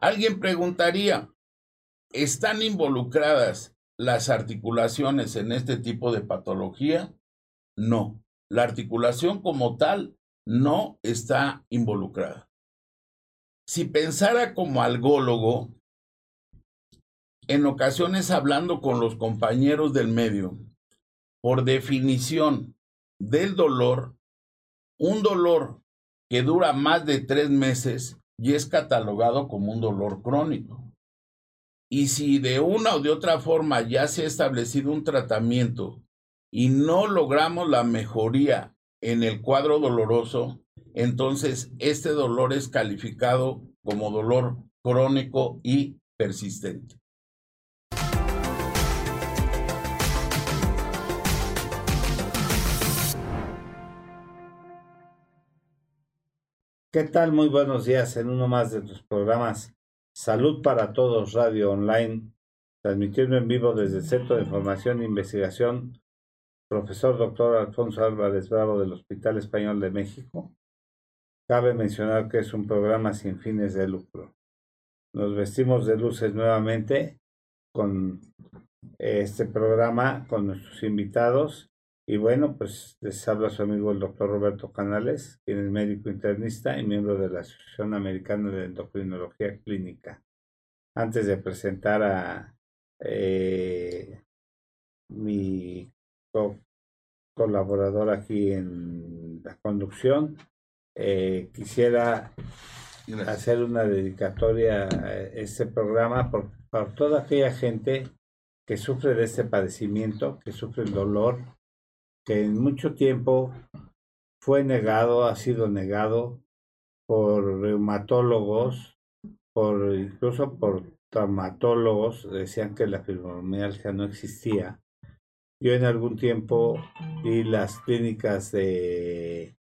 Alguien preguntaría, ¿están involucradas las articulaciones en este tipo de patología? No, la articulación como tal no está involucrada. Si pensara como algólogo, en ocasiones hablando con los compañeros del medio, por definición del dolor, un dolor que dura más de tres meses y es catalogado como un dolor crónico. Y si de una o de otra forma ya se ha establecido un tratamiento y no logramos la mejoría en el cuadro doloroso, entonces este dolor es calificado como dolor crónico y persistente. ¿Qué tal? Muy buenos días en uno más de tus programas Salud para Todos Radio Online, transmitiendo en vivo desde el Centro de Información e Investigación, profesor doctor Alfonso Álvarez Bravo del Hospital Español de México. Cabe mencionar que es un programa sin fines de lucro. Nos vestimos de luces nuevamente con este programa, con nuestros invitados y bueno, pues les habla su amigo el doctor Roberto Canales, quien es médico internista y miembro de la Asociación Americana de Endocrinología Clínica. Antes de presentar a eh, mi colaborador aquí en la conducción, eh, quisiera hacer una dedicatoria a este programa por, por toda aquella gente que sufre de este padecimiento, que sufre el dolor, que en mucho tiempo fue negado, ha sido negado por reumatólogos, por incluso por traumatólogos, decían que la fibromialgia no existía. Yo en algún tiempo vi las clínicas de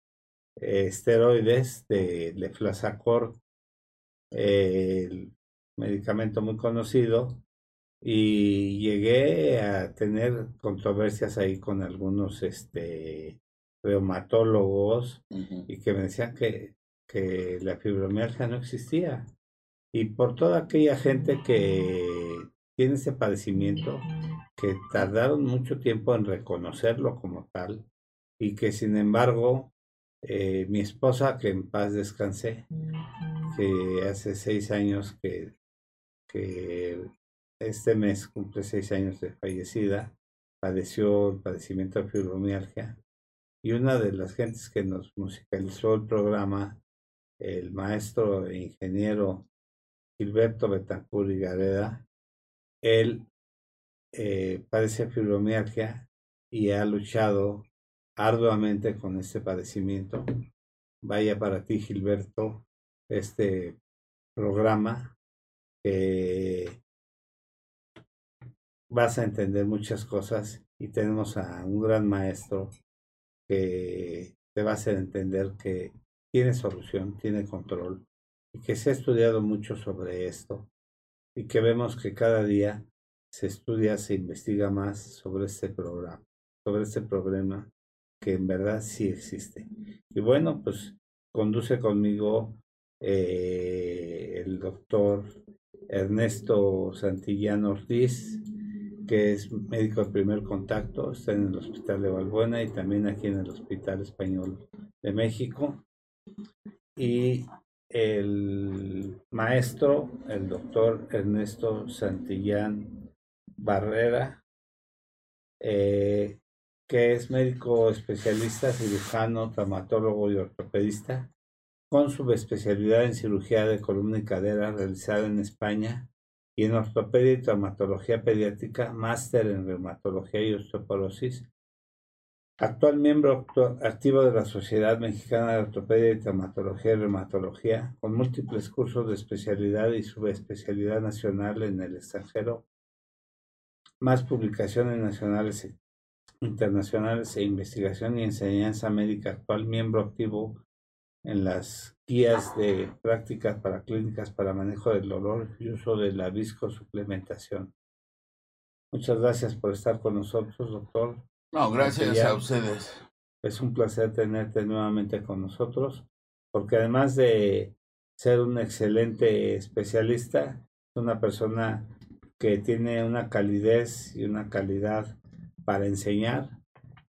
esteroides de Leflasacor, el medicamento muy conocido, y llegué a tener controversias ahí con algunos este reumatólogos y que me decían que, que la fibromialgia no existía. Y por toda aquella gente que tiene ese padecimiento que tardaron mucho tiempo en reconocerlo como tal y que sin embargo eh, mi esposa que en paz descansé que hace seis años que, que este mes cumple seis años de fallecida, padeció el padecimiento de fibromialgia y una de las gentes que nos musicalizó el programa, el maestro e ingeniero Gilberto Betancur y Gareda, él eh, padece fibromialgia y ha luchado arduamente con este padecimiento. Vaya para ti, Gilberto, este programa que vas a entender muchas cosas y tenemos a un gran maestro que te va a hacer entender que tiene solución, tiene control y que se ha estudiado mucho sobre esto y que vemos que cada día se estudia, se investiga más sobre este programa, sobre este problema que en verdad sí existe. Y bueno, pues conduce conmigo eh, el doctor Ernesto Santillán Ortiz, que es médico de primer contacto, está en el Hospital de Valbuena y también aquí en el Hospital Español de México. Y el maestro, el doctor Ernesto Santillán Barrera, eh, que es médico especialista, cirujano, traumatólogo y ortopedista, con subespecialidad en cirugía de columna y cadera realizada en España y en ortopedia y traumatología pediátrica, máster en reumatología y osteoporosis. Actual miembro activo de la Sociedad Mexicana de Ortopedia y Traumatología y Reumatología, con múltiples cursos de especialidad y subespecialidad nacional en el extranjero, más publicaciones nacionales e internacionales e investigación y enseñanza médica. Actual miembro activo en las guías de prácticas para clínicas para manejo del dolor y uso de la viscosuplementación. Muchas gracias por estar con nosotros, doctor. No, gracias a ustedes. Es un placer tenerte nuevamente con nosotros, porque además de ser un excelente especialista, una persona que tiene una calidez y una calidad para enseñar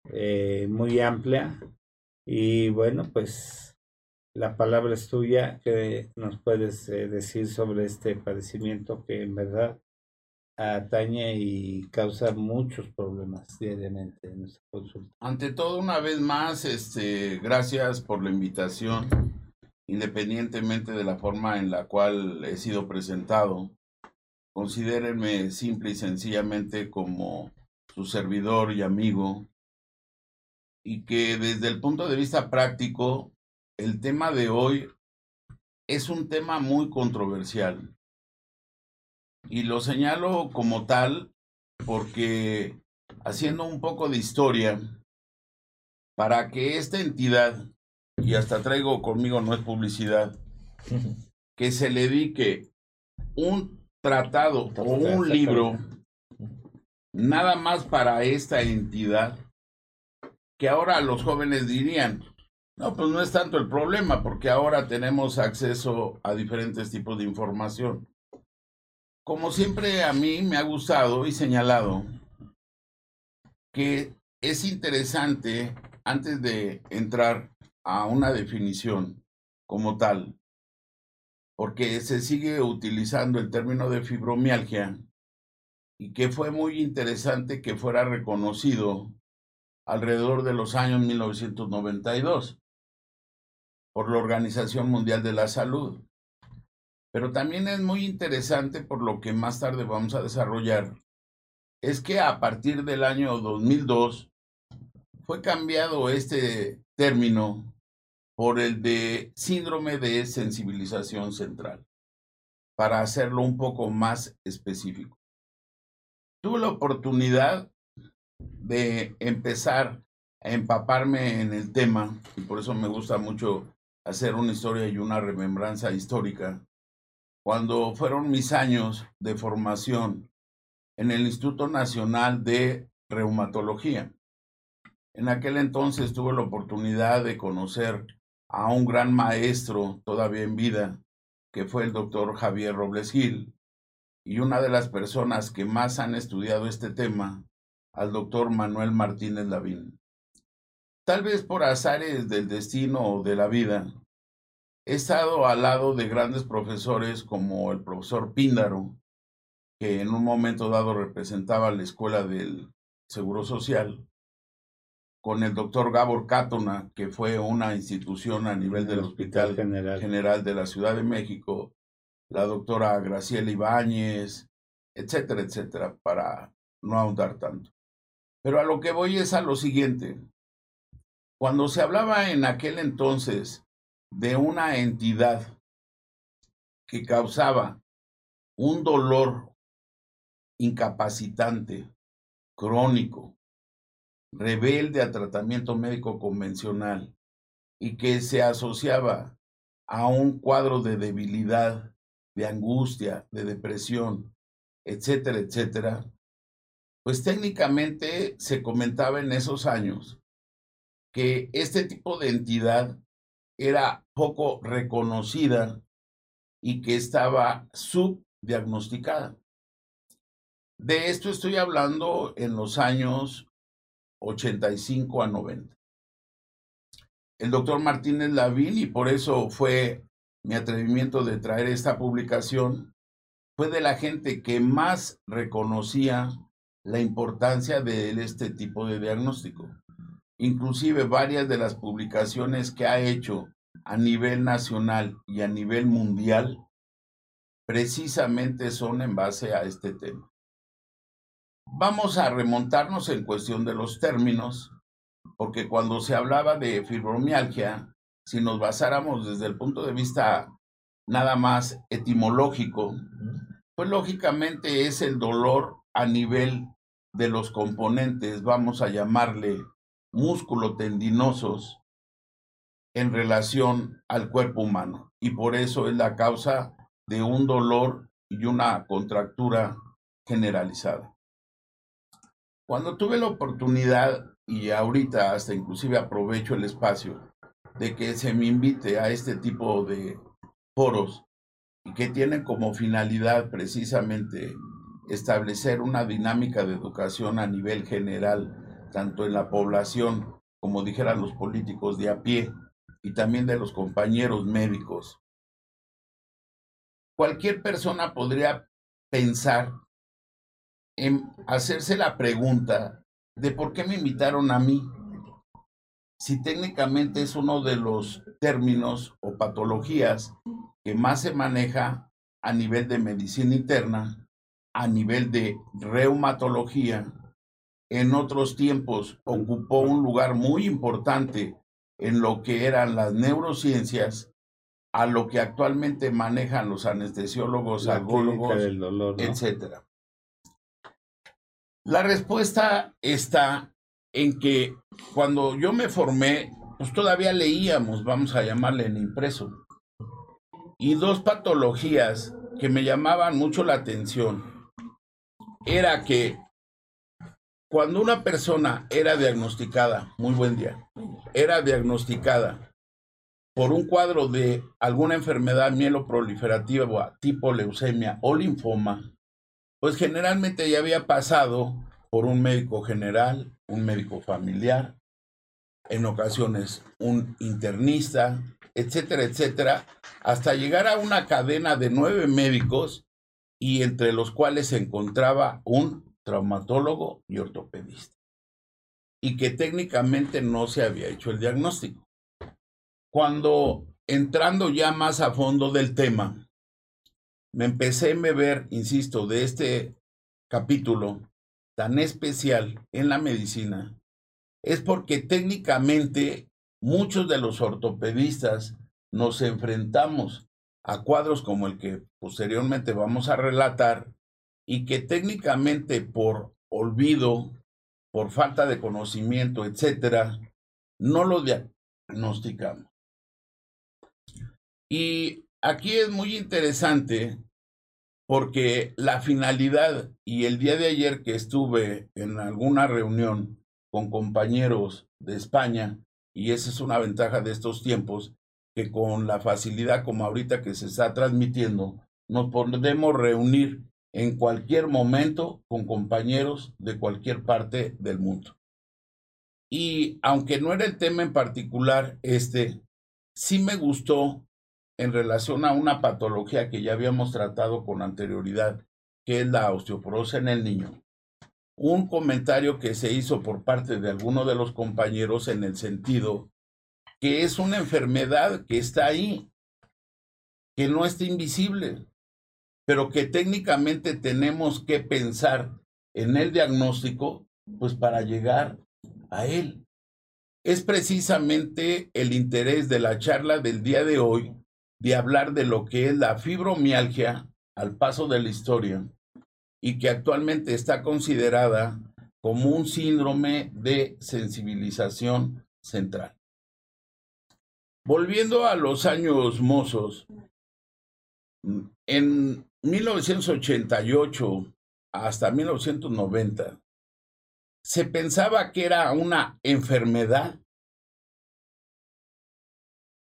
eh, muy amplia. Y bueno, pues la palabra es tuya. que nos puedes eh, decir sobre este padecimiento que en verdad atañe y causa muchos problemas diariamente en nuestra consulta? Ante todo, una vez más, este, gracias por la invitación, independientemente de la forma en la cual he sido presentado. Considérenme simple y sencillamente como su servidor y amigo, y que desde el punto de vista práctico, el tema de hoy es un tema muy controversial. Y lo señalo como tal porque haciendo un poco de historia, para que esta entidad, y hasta traigo conmigo, no es publicidad, que se le dedique un tratado o un libro nada más para esta entidad, que ahora los jóvenes dirían, no, pues no es tanto el problema, porque ahora tenemos acceso a diferentes tipos de información. Como siempre a mí me ha gustado y señalado que es interesante, antes de entrar a una definición como tal, porque se sigue utilizando el término de fibromialgia y que fue muy interesante que fuera reconocido alrededor de los años 1992 por la Organización Mundial de la Salud. Pero también es muy interesante por lo que más tarde vamos a desarrollar, es que a partir del año 2002 fue cambiado este término por el de síndrome de sensibilización central, para hacerlo un poco más específico. Tuve la oportunidad de empezar a empaparme en el tema, y por eso me gusta mucho hacer una historia y una remembranza histórica, cuando fueron mis años de formación en el Instituto Nacional de Reumatología. En aquel entonces tuve la oportunidad de conocer a un gran maestro todavía en vida, que fue el doctor Javier Robles Gil, y una de las personas que más han estudiado este tema, al doctor Manuel Martínez Lavín. Tal vez por azares del destino o de la vida, he estado al lado de grandes profesores como el profesor Píndaro, que en un momento dado representaba la Escuela del Seguro Social, con el doctor Gabor Cátona, que fue una institución a nivel del Hospital General. General de la Ciudad de México, la doctora Graciela Ibáñez, etcétera, etcétera, para no ahondar tanto. Pero a lo que voy es a lo siguiente. Cuando se hablaba en aquel entonces de una entidad que causaba un dolor incapacitante, crónico, rebelde a tratamiento médico convencional y que se asociaba a un cuadro de debilidad, de angustia, de depresión, etcétera, etcétera, pues técnicamente se comentaba en esos años que este tipo de entidad era poco reconocida y que estaba subdiagnosticada. De esto estoy hablando en los años 85 a 90. El doctor Martínez Lavín, y por eso fue mi atrevimiento de traer esta publicación, fue de la gente que más reconocía la importancia de este tipo de diagnóstico. Inclusive varias de las publicaciones que ha hecho a nivel nacional y a nivel mundial precisamente son en base a este tema. Vamos a remontarnos en cuestión de los términos, porque cuando se hablaba de fibromialgia, si nos basáramos desde el punto de vista nada más etimológico, pues lógicamente es el dolor a nivel de los componentes, vamos a llamarle músculo tendinosos, en relación al cuerpo humano. Y por eso es la causa de un dolor y una contractura generalizada. Cuando tuve la oportunidad, y ahorita hasta inclusive aprovecho el espacio, de que se me invite a este tipo de foros y que tienen como finalidad precisamente establecer una dinámica de educación a nivel general, tanto en la población como dijeran los políticos de a pie y también de los compañeros médicos. Cualquier persona podría pensar en hacerse la pregunta de por qué me invitaron a mí, si técnicamente es uno de los términos o patologías que más se maneja a nivel de medicina interna, a nivel de reumatología, en otros tiempos ocupó un lugar muy importante en lo que eran las neurociencias, a lo que actualmente manejan los anestesiólogos, algólogos, etc. La respuesta está en que cuando yo me formé, pues todavía leíamos, vamos a llamarle en impreso, y dos patologías que me llamaban mucho la atención era que cuando una persona era diagnosticada, muy buen día, era diagnosticada por un cuadro de alguna enfermedad mieloproliferativa tipo leucemia o linfoma, pues generalmente ya había pasado por un médico general, un médico familiar, en ocasiones un internista, etcétera, etcétera, hasta llegar a una cadena de nueve médicos y entre los cuales se encontraba un traumatólogo y ortopedista, y que técnicamente no se había hecho el diagnóstico. Cuando entrando ya más a fondo del tema, me empecé a ver, insisto, de este capítulo tan especial en la medicina, es porque técnicamente muchos de los ortopedistas nos enfrentamos a cuadros como el que posteriormente vamos a relatar, y que técnicamente por olvido, por falta de conocimiento, etcétera, no lo diagnosticamos. Y aquí es muy interesante porque la finalidad y el día de ayer que estuve en alguna reunión con compañeros de España, y esa es una ventaja de estos tiempos, que con la facilidad como ahorita que se está transmitiendo, nos podemos reunir en cualquier momento con compañeros de cualquier parte del mundo. Y aunque no era el tema en particular este, sí me gustó en relación a una patología que ya habíamos tratado con anterioridad, que es la osteoporosis en el niño. Un comentario que se hizo por parte de alguno de los compañeros en el sentido que es una enfermedad que está ahí, que no está invisible, pero que técnicamente tenemos que pensar en el diagnóstico, pues para llegar a él. Es precisamente el interés de la charla del día de hoy de hablar de lo que es la fibromialgia al paso de la historia y que actualmente está considerada como un síndrome de sensibilización central. Volviendo a los años mozos, en 1988 hasta 1990 se pensaba que era una enfermedad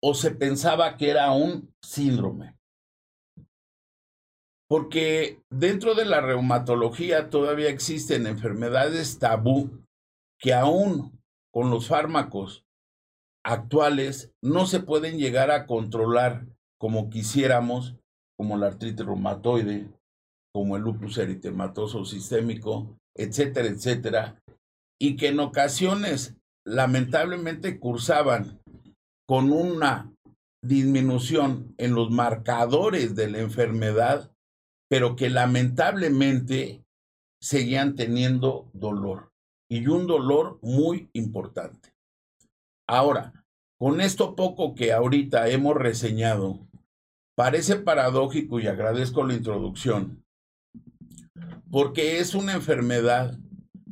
o se pensaba que era un síndrome. Porque dentro de la reumatología todavía existen enfermedades tabú que aún con los fármacos actuales no se pueden llegar a controlar como quisiéramos como la artritis reumatoide, como el lupus eritematoso sistémico, etcétera, etcétera, y que en ocasiones lamentablemente cursaban con una disminución en los marcadores de la enfermedad, pero que lamentablemente seguían teniendo dolor y un dolor muy importante. Ahora, con esto poco que ahorita hemos reseñado, Parece paradójico y agradezco la introducción, porque es una enfermedad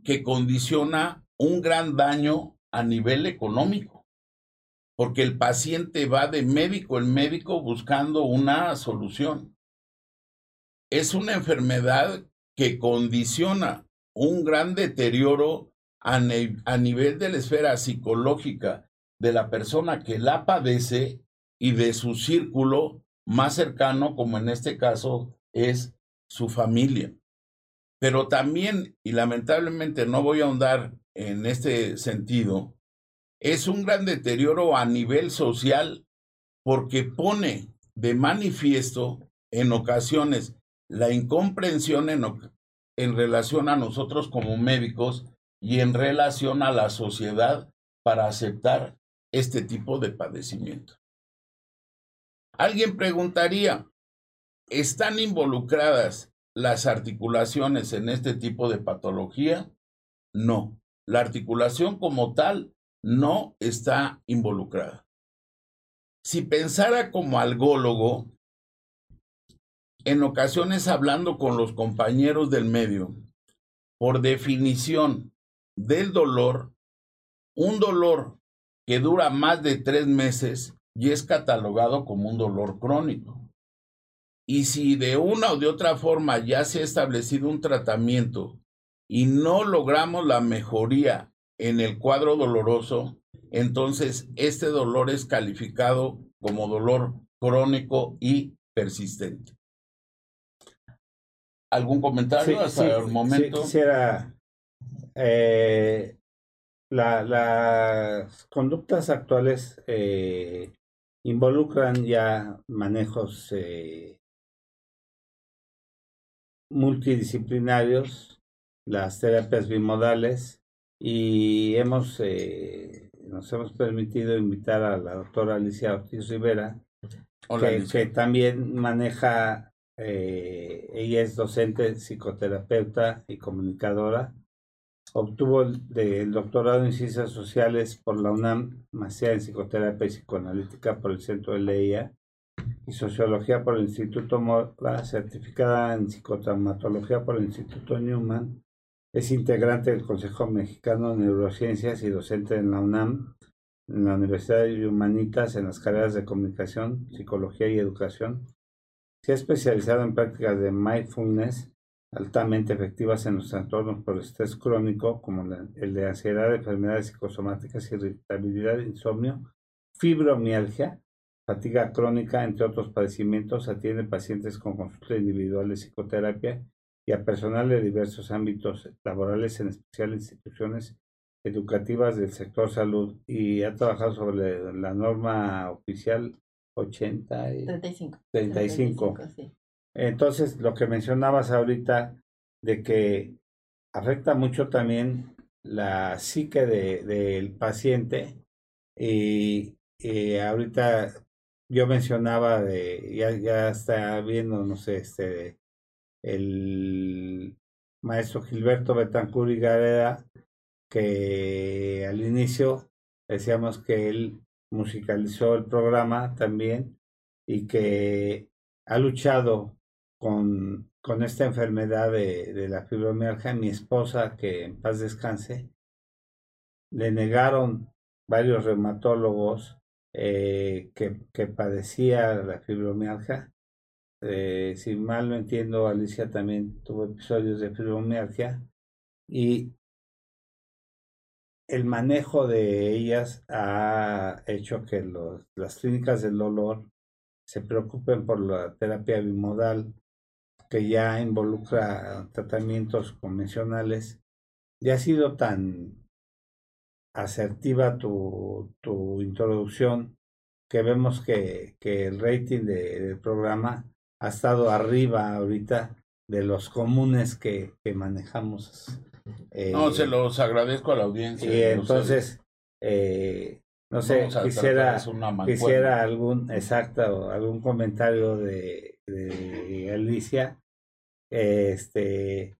que condiciona un gran daño a nivel económico, porque el paciente va de médico en médico buscando una solución. Es una enfermedad que condiciona un gran deterioro a, nivel de la esfera psicológica de la persona que la padece y de su círculo más cercano, como en este caso es su familia. Pero también, y lamentablemente no voy a ahondar en este sentido, es un gran deterioro a nivel social porque pone de manifiesto en ocasiones la incomprensión en, en relación a nosotros como médicos y en relación a la sociedad para aceptar este tipo de padecimiento. Alguien preguntaría, ¿están involucradas las articulaciones en este tipo de patología? No, la articulación como tal no está involucrada. Si pensara como algólogo, en ocasiones hablando con los compañeros del medio, por definición del dolor, un dolor que dura más de tres meses y es catalogado como un dolor crónico. Y si de una o de otra forma ya se ha establecido un tratamiento y no logramos la mejoría en el cuadro doloroso, entonces este dolor es calificado como dolor crónico y persistente. ¿Algún comentario hasta el momento? quisiera. Eh, las conductas actuales eh, involucran ya manejos eh, multidisciplinarios, las terapias bimodales y hemos nos hemos permitido invitar a la doctora Alicia Ortiz Rivera, que, también maneja eh, ella es docente, psicoterapeuta y comunicadora. Obtuvo el, doctorado en Ciencias Sociales por la UNAM, maestría en Psicoterapia y Psicoanalítica por el Centro de Leia y Sociología por el Instituto Mora, certificada en Psicotraumatología por el Instituto Newman. Es integrante del Consejo Mexicano de Neurociencias y docente en la UNAM, en la Universidad de Humanitas, en las carreras de Comunicación, Psicología y Educación se ha especializado en prácticas de mindfulness altamente efectivas en los trastornos por estrés crónico, como el de ansiedad, enfermedades psicosomáticas, irritabilidad, insomnio, fibromialgia, fatiga crónica, entre otros padecimientos. Atiende pacientes con consulta individual de psicoterapia y a personal de diversos ámbitos laborales, en especial instituciones educativas del sector salud, y ha trabajado sobre la norma oficial 80 y 35. 35. Entonces, lo que mencionabas ahorita de que afecta mucho también la psique del de, paciente y, ahorita yo mencionaba de ya, ya está viendo no sé este el maestro Gilberto Betancur y Gareda que al inicio decíamos que él musicalizó el programa también y que ha luchado con, con esta enfermedad de, de la fibromialgia. Mi esposa, que en paz descanse, le negaron varios reumatólogos eh, que, que, padecía la fibromialgia. Eh, si mal no entiendo, Alicia también tuvo episodios de fibromialgia y el manejo de ellas ha hecho que los, las clínicas del dolor se preocupen por la terapia bimodal que ya involucra tratamientos convencionales. Ya ha sido tan asertiva tu, tu introducción que vemos que, que el rating del programa ha estado arriba ahorita de los comunes que, que manejamos no, se eh, los agradezco a la audiencia. Y entonces, eh, no sé, quisiera, quisiera algún, exacto, algún comentario de, de Alicia, este,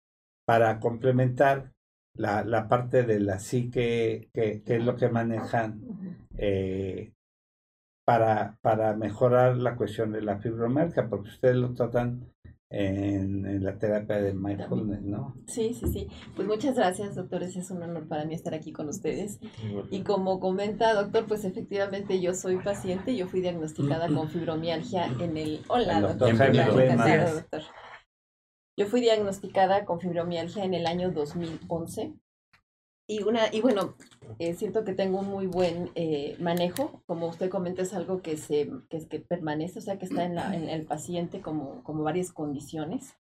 para complementar la, la parte de la psique, que, que es lo que manejan eh, para, para mejorar la cuestión de la fibromialgia, porque ustedes lo tratan en, la terapia de mindfulness, ¿no? Sí, sí, sí. Pues muchas gracias, doctores. Es un honor para mí estar aquí con ustedes. Y como comenta, doctor, pues efectivamente yo soy paciente. Yo fui diagnosticada con fibromialgia en el... Hola, doctor. doctor. Yo fui diagnosticada con fibromialgia en el año 2011. Y, una, y bueno, eh, siento que tengo un muy buen eh, manejo. Como usted comenta, es algo que, se, que, que permanece, o sea, que está en, la, en el paciente como, como varias condiciones.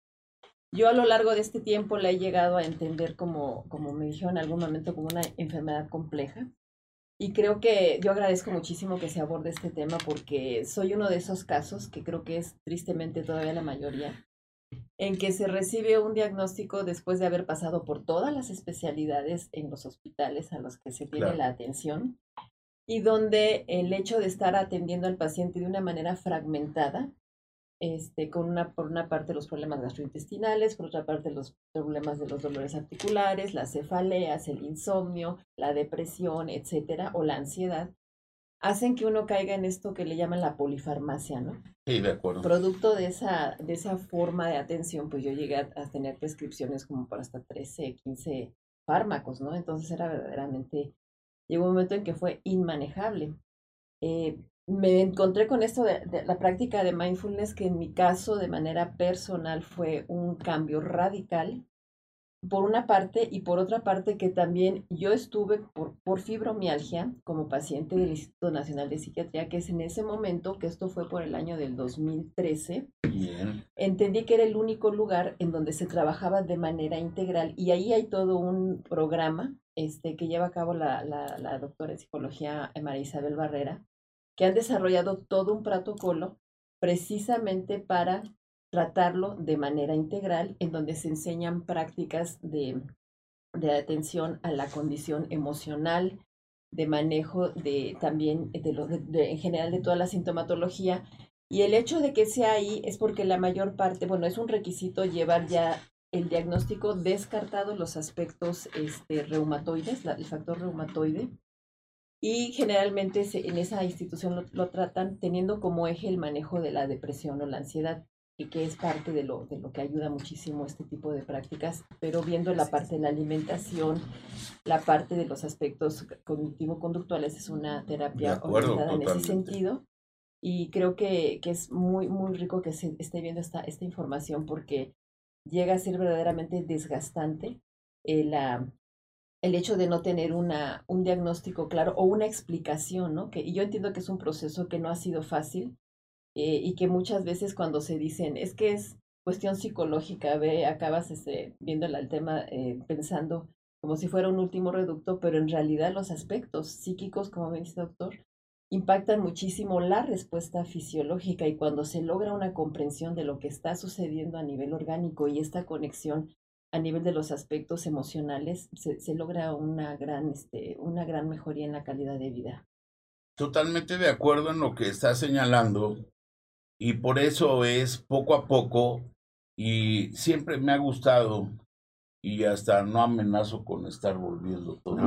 Yo a lo largo de este tiempo la he llegado a entender como, como me dijo en algún momento, como una enfermedad compleja. Y creo que yo agradezco muchísimo que se aborde este tema porque soy uno de esos casos, que creo que es tristemente todavía la mayoría, en que se recibe un diagnóstico después de haber pasado por todas las especialidades en los hospitales a los que se tiene la atención y donde el hecho de estar atendiendo al paciente de una manera fragmentada, este, con una, por una parte los problemas gastrointestinales, por otra parte los problemas de los dolores articulares, las cefaleas, el insomnio, la depresión, etcétera, o la ansiedad, hacen que uno caiga en esto que le llaman la polifarmacia, ¿no? Sí, de acuerdo. Producto de esa, de esa forma de atención, pues yo llegué a, tener prescripciones como para hasta 13, 15 fármacos, ¿no? Entonces era verdaderamente, llegó un momento en que fue inmanejable. Eh, me encontré con esto de, la práctica de mindfulness, que en mi caso, de manera personal, fue un cambio radical por una parte, y por otra parte que también yo estuve por, por fibromialgia como paciente del Instituto Nacional de Psiquiatría, que es en ese momento, que esto fue por el año del 2013, entendí que era el único lugar en donde se trabajaba de manera integral y ahí hay todo un programa este, que lleva a cabo la, la, la doctora en psicología María Isabel Barrera, que han desarrollado todo un protocolo precisamente para tratarlo de manera integral, en donde se enseñan prácticas de, de atención a la condición emocional, de manejo de también de lo, de, en general de toda la sintomatología. Y el hecho de que sea ahí es porque la mayor parte, bueno, es un requisito llevar ya el diagnóstico descartado los aspectos este, reumatoides, el factor reumatoide, y generalmente en esa institución lo, tratan teniendo como eje el manejo de la depresión o la ansiedad y que es parte de lo, de lo que ayuda muchísimo este tipo de prácticas, pero viendo la parte de la alimentación, la parte de los aspectos cognitivo-conductuales es una terapia orientada en ese sentido. Y creo que, que, es muy, muy rico que se esté viendo esta, esta información porque llega a ser verdaderamente desgastante eh, la, el hecho de no tener una, un diagnóstico claro o una explicación, ¿no? Que, y yo entiendo que es un proceso que no ha sido fácil, eh, y que muchas veces cuando se dicen es que es cuestión psicológica, ve, acabas este, viendo el tema eh, pensando como si fuera un último reducto, pero en realidad los aspectos psíquicos, como me dice doctor, impactan muchísimo la respuesta fisiológica y cuando se logra una comprensión de lo que está sucediendo a nivel orgánico y esta conexión a nivel de los aspectos emocionales, se, se logra una gran, este, una gran mejoría en la calidad de vida. Totalmente de acuerdo en lo que está señalando y por eso es poco a poco y siempre me ha gustado y hasta no amenazo con estar volviendo todo,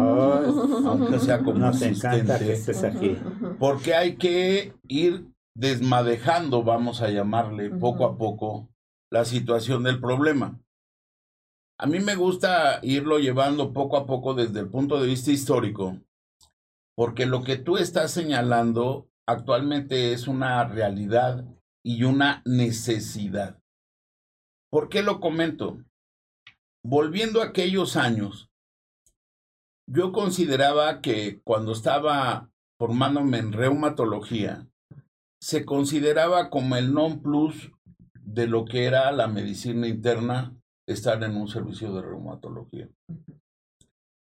aunque sea como nos encanta que estés aquí. Porque hay que ir desmadejando, vamos a llamarle, poco a poco la situación del problema. A mí me gusta irlo llevando poco a poco desde el punto de vista histórico, porque lo que tú estás señalando actualmente es una realidad y una necesidad. ¿Por qué lo comento? Volviendo a aquellos años, yo consideraba que cuando estaba formándome en reumatología, se consideraba como el non plus de lo que era la medicina interna estar en un servicio de reumatología.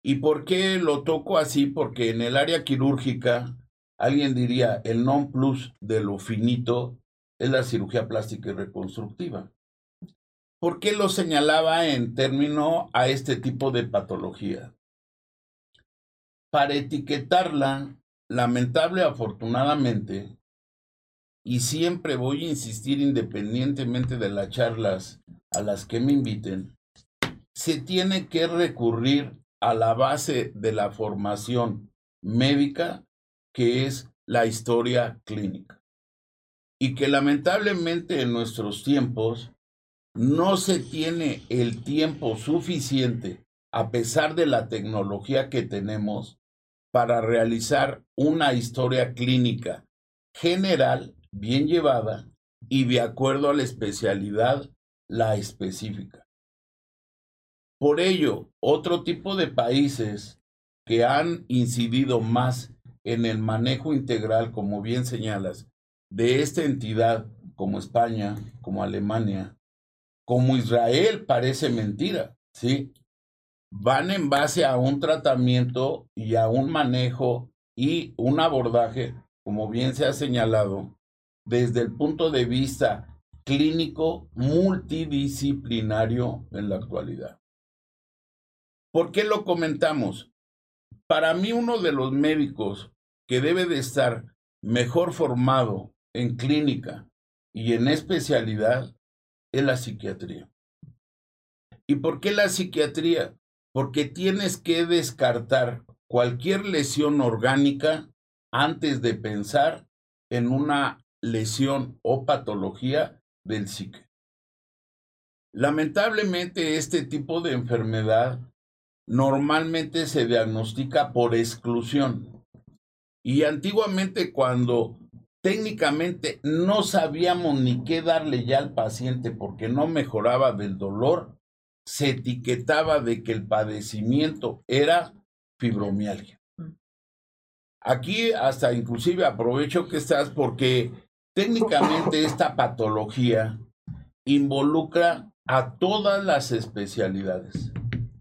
¿Y por qué lo toco así? Porque en el área quirúrgica Alguien diría, el non plus de lo finito es la cirugía plástica y reconstructiva. ¿Por qué lo señalaba en término a este tipo de patología? Para etiquetarla, lamentable afortunadamente, y siempre voy a insistir independientemente de las charlas a las que me inviten, se tiene que recurrir a la base de la formación médica que es la historia clínica. Y que lamentablemente en nuestros tiempos no se tiene el tiempo suficiente, a pesar de la tecnología que tenemos, para realizar una historia clínica general, bien llevada y de acuerdo a la especialidad, la específica. Por ello, otro tipo de países que han incidido más en el manejo integral, como bien señalas, de esta entidad, como España, como Alemania, como Israel, parece mentira, ¿sí? Van en base a un tratamiento y a un manejo y un abordaje, como bien se ha señalado, desde el punto de vista clínico multidisciplinario en la actualidad. ¿Por qué lo comentamos? Para mí uno de los médicos que debe de estar mejor formado en clínica y en especialidad es la psiquiatría. ¿Y por qué la psiquiatría? Porque tienes que descartar cualquier lesión orgánica antes de pensar en una lesión o patología del psique. Lamentablemente este tipo de enfermedad normalmente se diagnostica por exclusión. Y antiguamente cuando técnicamente no sabíamos ni qué darle ya al paciente porque no mejoraba del dolor, se etiquetaba de que el padecimiento era fibromialgia. Aquí hasta inclusive aprovecho que estás porque técnicamente esta patología involucra a todas las especialidades.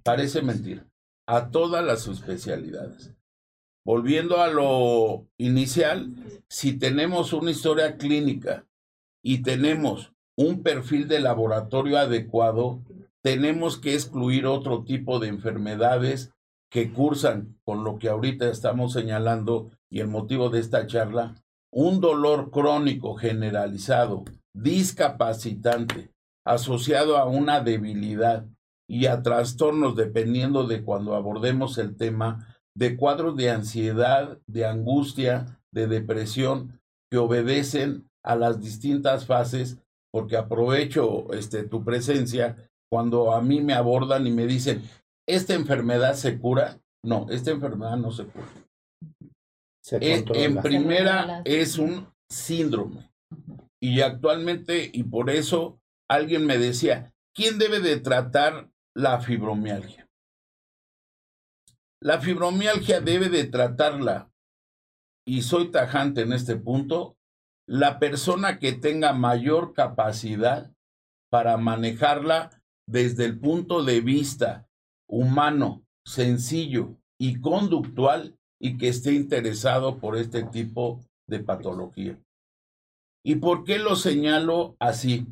Parece mentira, a todas las especialidades. Volviendo a lo inicial, si tenemos una historia clínica y tenemos un perfil de laboratorio adecuado, tenemos que excluir otro tipo de enfermedades que cursan con lo que ahorita estamos señalando y el motivo de esta charla, un dolor crónico generalizado, discapacitante, asociado a una debilidad y a trastornos dependiendo de cuando abordemos el tema de cuadros de ansiedad, de angustia, de depresión que obedecen a las distintas fases porque aprovecho este tu presencia cuando a mí me abordan y me dicen, ¿esta enfermedad se cura? No, esta enfermedad no se cura. en primera es un síndrome. Y actualmente, y por eso alguien me decía, ¿quién debe de tratar la fibromialgia? La fibromialgia debe de tratarla, y soy tajante en este punto, la persona que tenga mayor capacidad para manejarla desde el punto de vista humano, sencillo y conductual y que esté interesado por este tipo de patología. ¿Y por qué lo señalo así?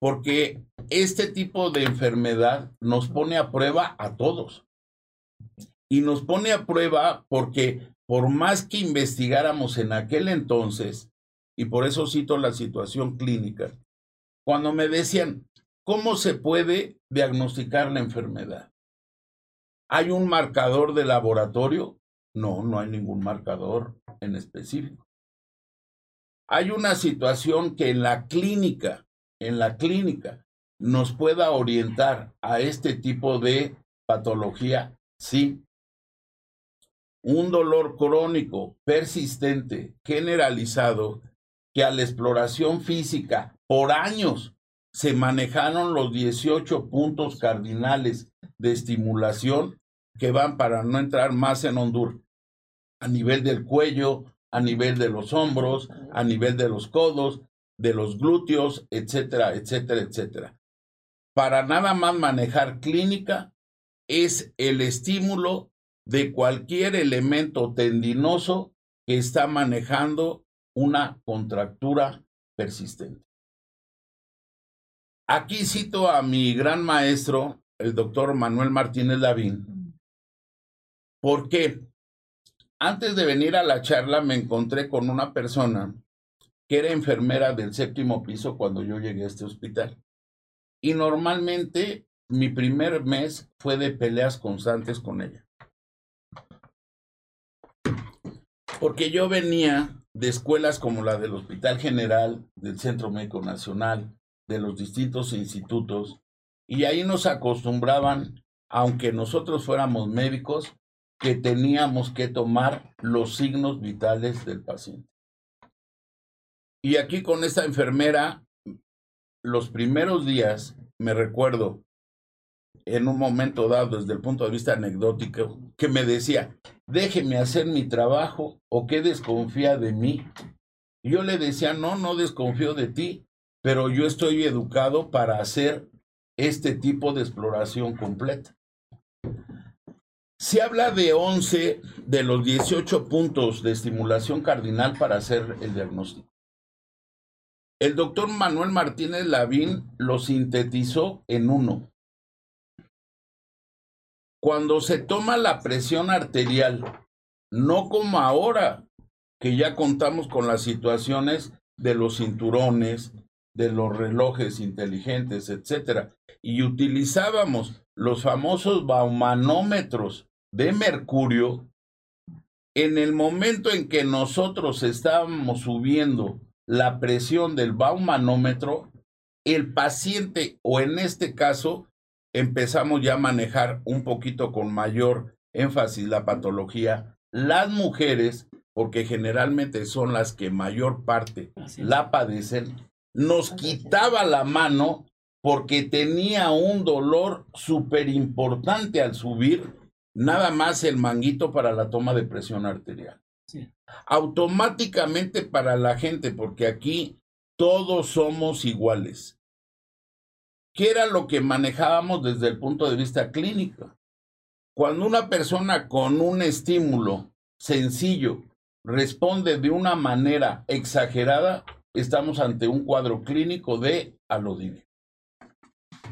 Porque este tipo de enfermedad nos pone a prueba a todos. Y nos pone a prueba porque por más que investigáramos en aquel entonces, y por eso cito la situación clínica, cuando me decían, ¿cómo se puede diagnosticar la enfermedad? ¿Hay un marcador de laboratorio? No, no hay ningún marcador en específico. Hay una situación que en la clínica, en la clínica, nos pueda orientar a este tipo de patología, sí. Un dolor crónico, persistente, generalizado, que a la exploración física por años se manejaron los 18 puntos cardinales de estimulación que van para no entrar más en Honduras, a nivel del cuello, a nivel de los hombros, a nivel de los codos, de los glúteos, etcétera, etcétera, etcétera. Para nada más manejar clínica es el estímulo de cualquier elemento tendinoso que está manejando una contractura persistente. Aquí cito a mi gran maestro, el doctor Manuel Martínez Lavín, porque antes de venir a la charla me encontré con una persona que era enfermera del séptimo piso cuando yo llegué a este hospital. Y normalmente mi primer mes fue de peleas constantes con ella. Porque yo venía de escuelas como la del Hospital General, del Centro Médico Nacional, de los distintos institutos, y ahí nos acostumbraban, aunque nosotros fuéramos médicos, que teníamos que tomar los signos vitales del paciente. Y aquí con esta enfermera, los primeros días, me recuerdo, en un momento dado, desde el punto de vista anecdótico, que me decía, déjeme hacer mi trabajo o que desconfía de mí. yo le decía, no, no desconfío de ti, pero yo estoy educado para hacer este tipo de exploración completa. Se habla de 11 de los 18 puntos de estimulación cardinal para hacer el diagnóstico. El doctor Manuel Martínez Lavín lo sintetizó en uno. Cuando se toma la presión arterial, no como ahora, que ya contamos con las situaciones de los cinturones, de los relojes inteligentes, etcétera, y utilizábamos los famosos baumanómetros de mercurio, en el momento en que nosotros estábamos subiendo la presión del baumanómetro, el paciente, o en este caso, empezamos ya a manejar un poquito con mayor énfasis la patología, las mujeres, porque generalmente son las que mayor parte la padecen, nos quitaba la mano porque tenía un dolor súper importante al subir nada más el manguito para la toma de presión arterial. Automáticamente para la gente, porque aquí todos somos iguales. ¿Qué era lo que manejábamos desde el punto de vista clínico? Cuando una persona con un estímulo sencillo responde de una manera exagerada, estamos ante un cuadro clínico de alodinia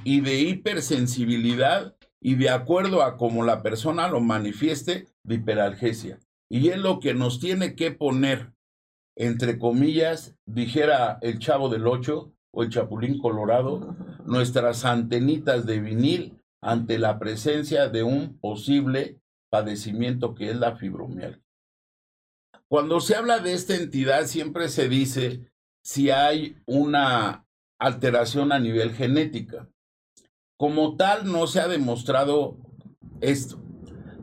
y de hipersensibilidad y de acuerdo a cómo la persona lo manifieste, de hiperalgesia. Y es lo que nos tiene que poner, entre comillas, dijera el chavo del ocho o el chapulín colorado, nuestras antenitas de vinil ante la presencia de un posible padecimiento que es la fibromialgia. Cuando se habla de esta entidad siempre se dice si hay una alteración a nivel genética. Como tal no se ha demostrado esto,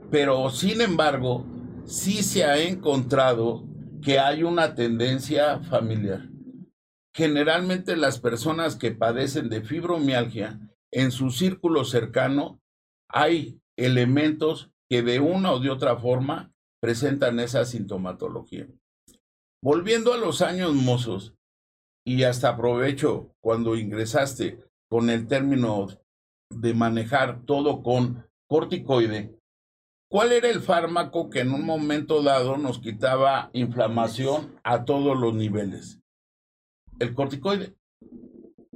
pero sin embargo sí se ha encontrado que hay una tendencia familiar. Generalmente las personas que padecen de fibromialgia, en su círculo cercano hay elementos que de una o de otra forma presentan esa sintomatología. Volviendo a los años mozos, y hasta aprovecho cuando ingresaste con el término de manejar todo con corticoide, ¿cuál era el fármaco que en un momento dado nos quitaba inflamación a todos los niveles? El corticoide,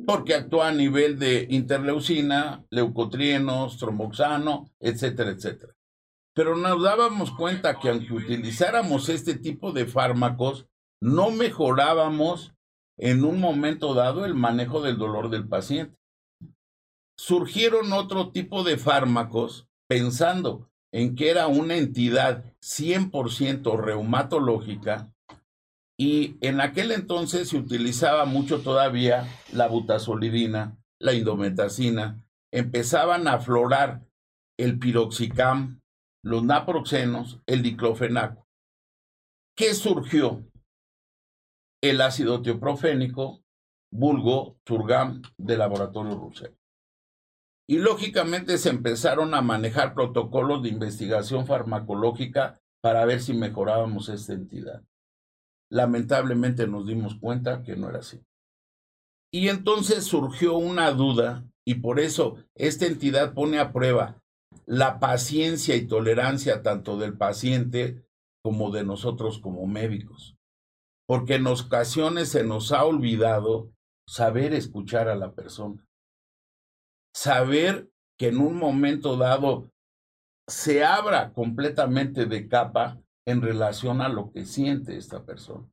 porque actúa a nivel de interleucina, leucotrienos, tromboxano, etcétera, etcétera. Pero nos dábamos cuenta que aunque utilizáramos este tipo de fármacos, no mejorábamos en un momento dado el manejo del dolor del paciente surgieron otro tipo de fármacos pensando en que era una entidad 100% reumatológica y en aquel entonces se utilizaba mucho todavía la butazolidina, la indometacina, empezaban a aflorar el piroxicam, los naproxenos, el diclofenaco. ¿Qué surgió? El ácido teoprofénico, vulgo, turgam, de laboratorio Russell. Y lógicamente se empezaron a manejar protocolos de investigación farmacológica para ver si mejorábamos esta entidad. Lamentablemente nos dimos cuenta que no era así. Y entonces surgió una duda y por eso esta entidad pone a prueba la paciencia y tolerancia tanto del paciente como de nosotros como médicos. Porque en ocasiones se nos ha olvidado saber escuchar a la persona saber que en un momento dado se abra completamente de capa en relación a lo que siente esta persona.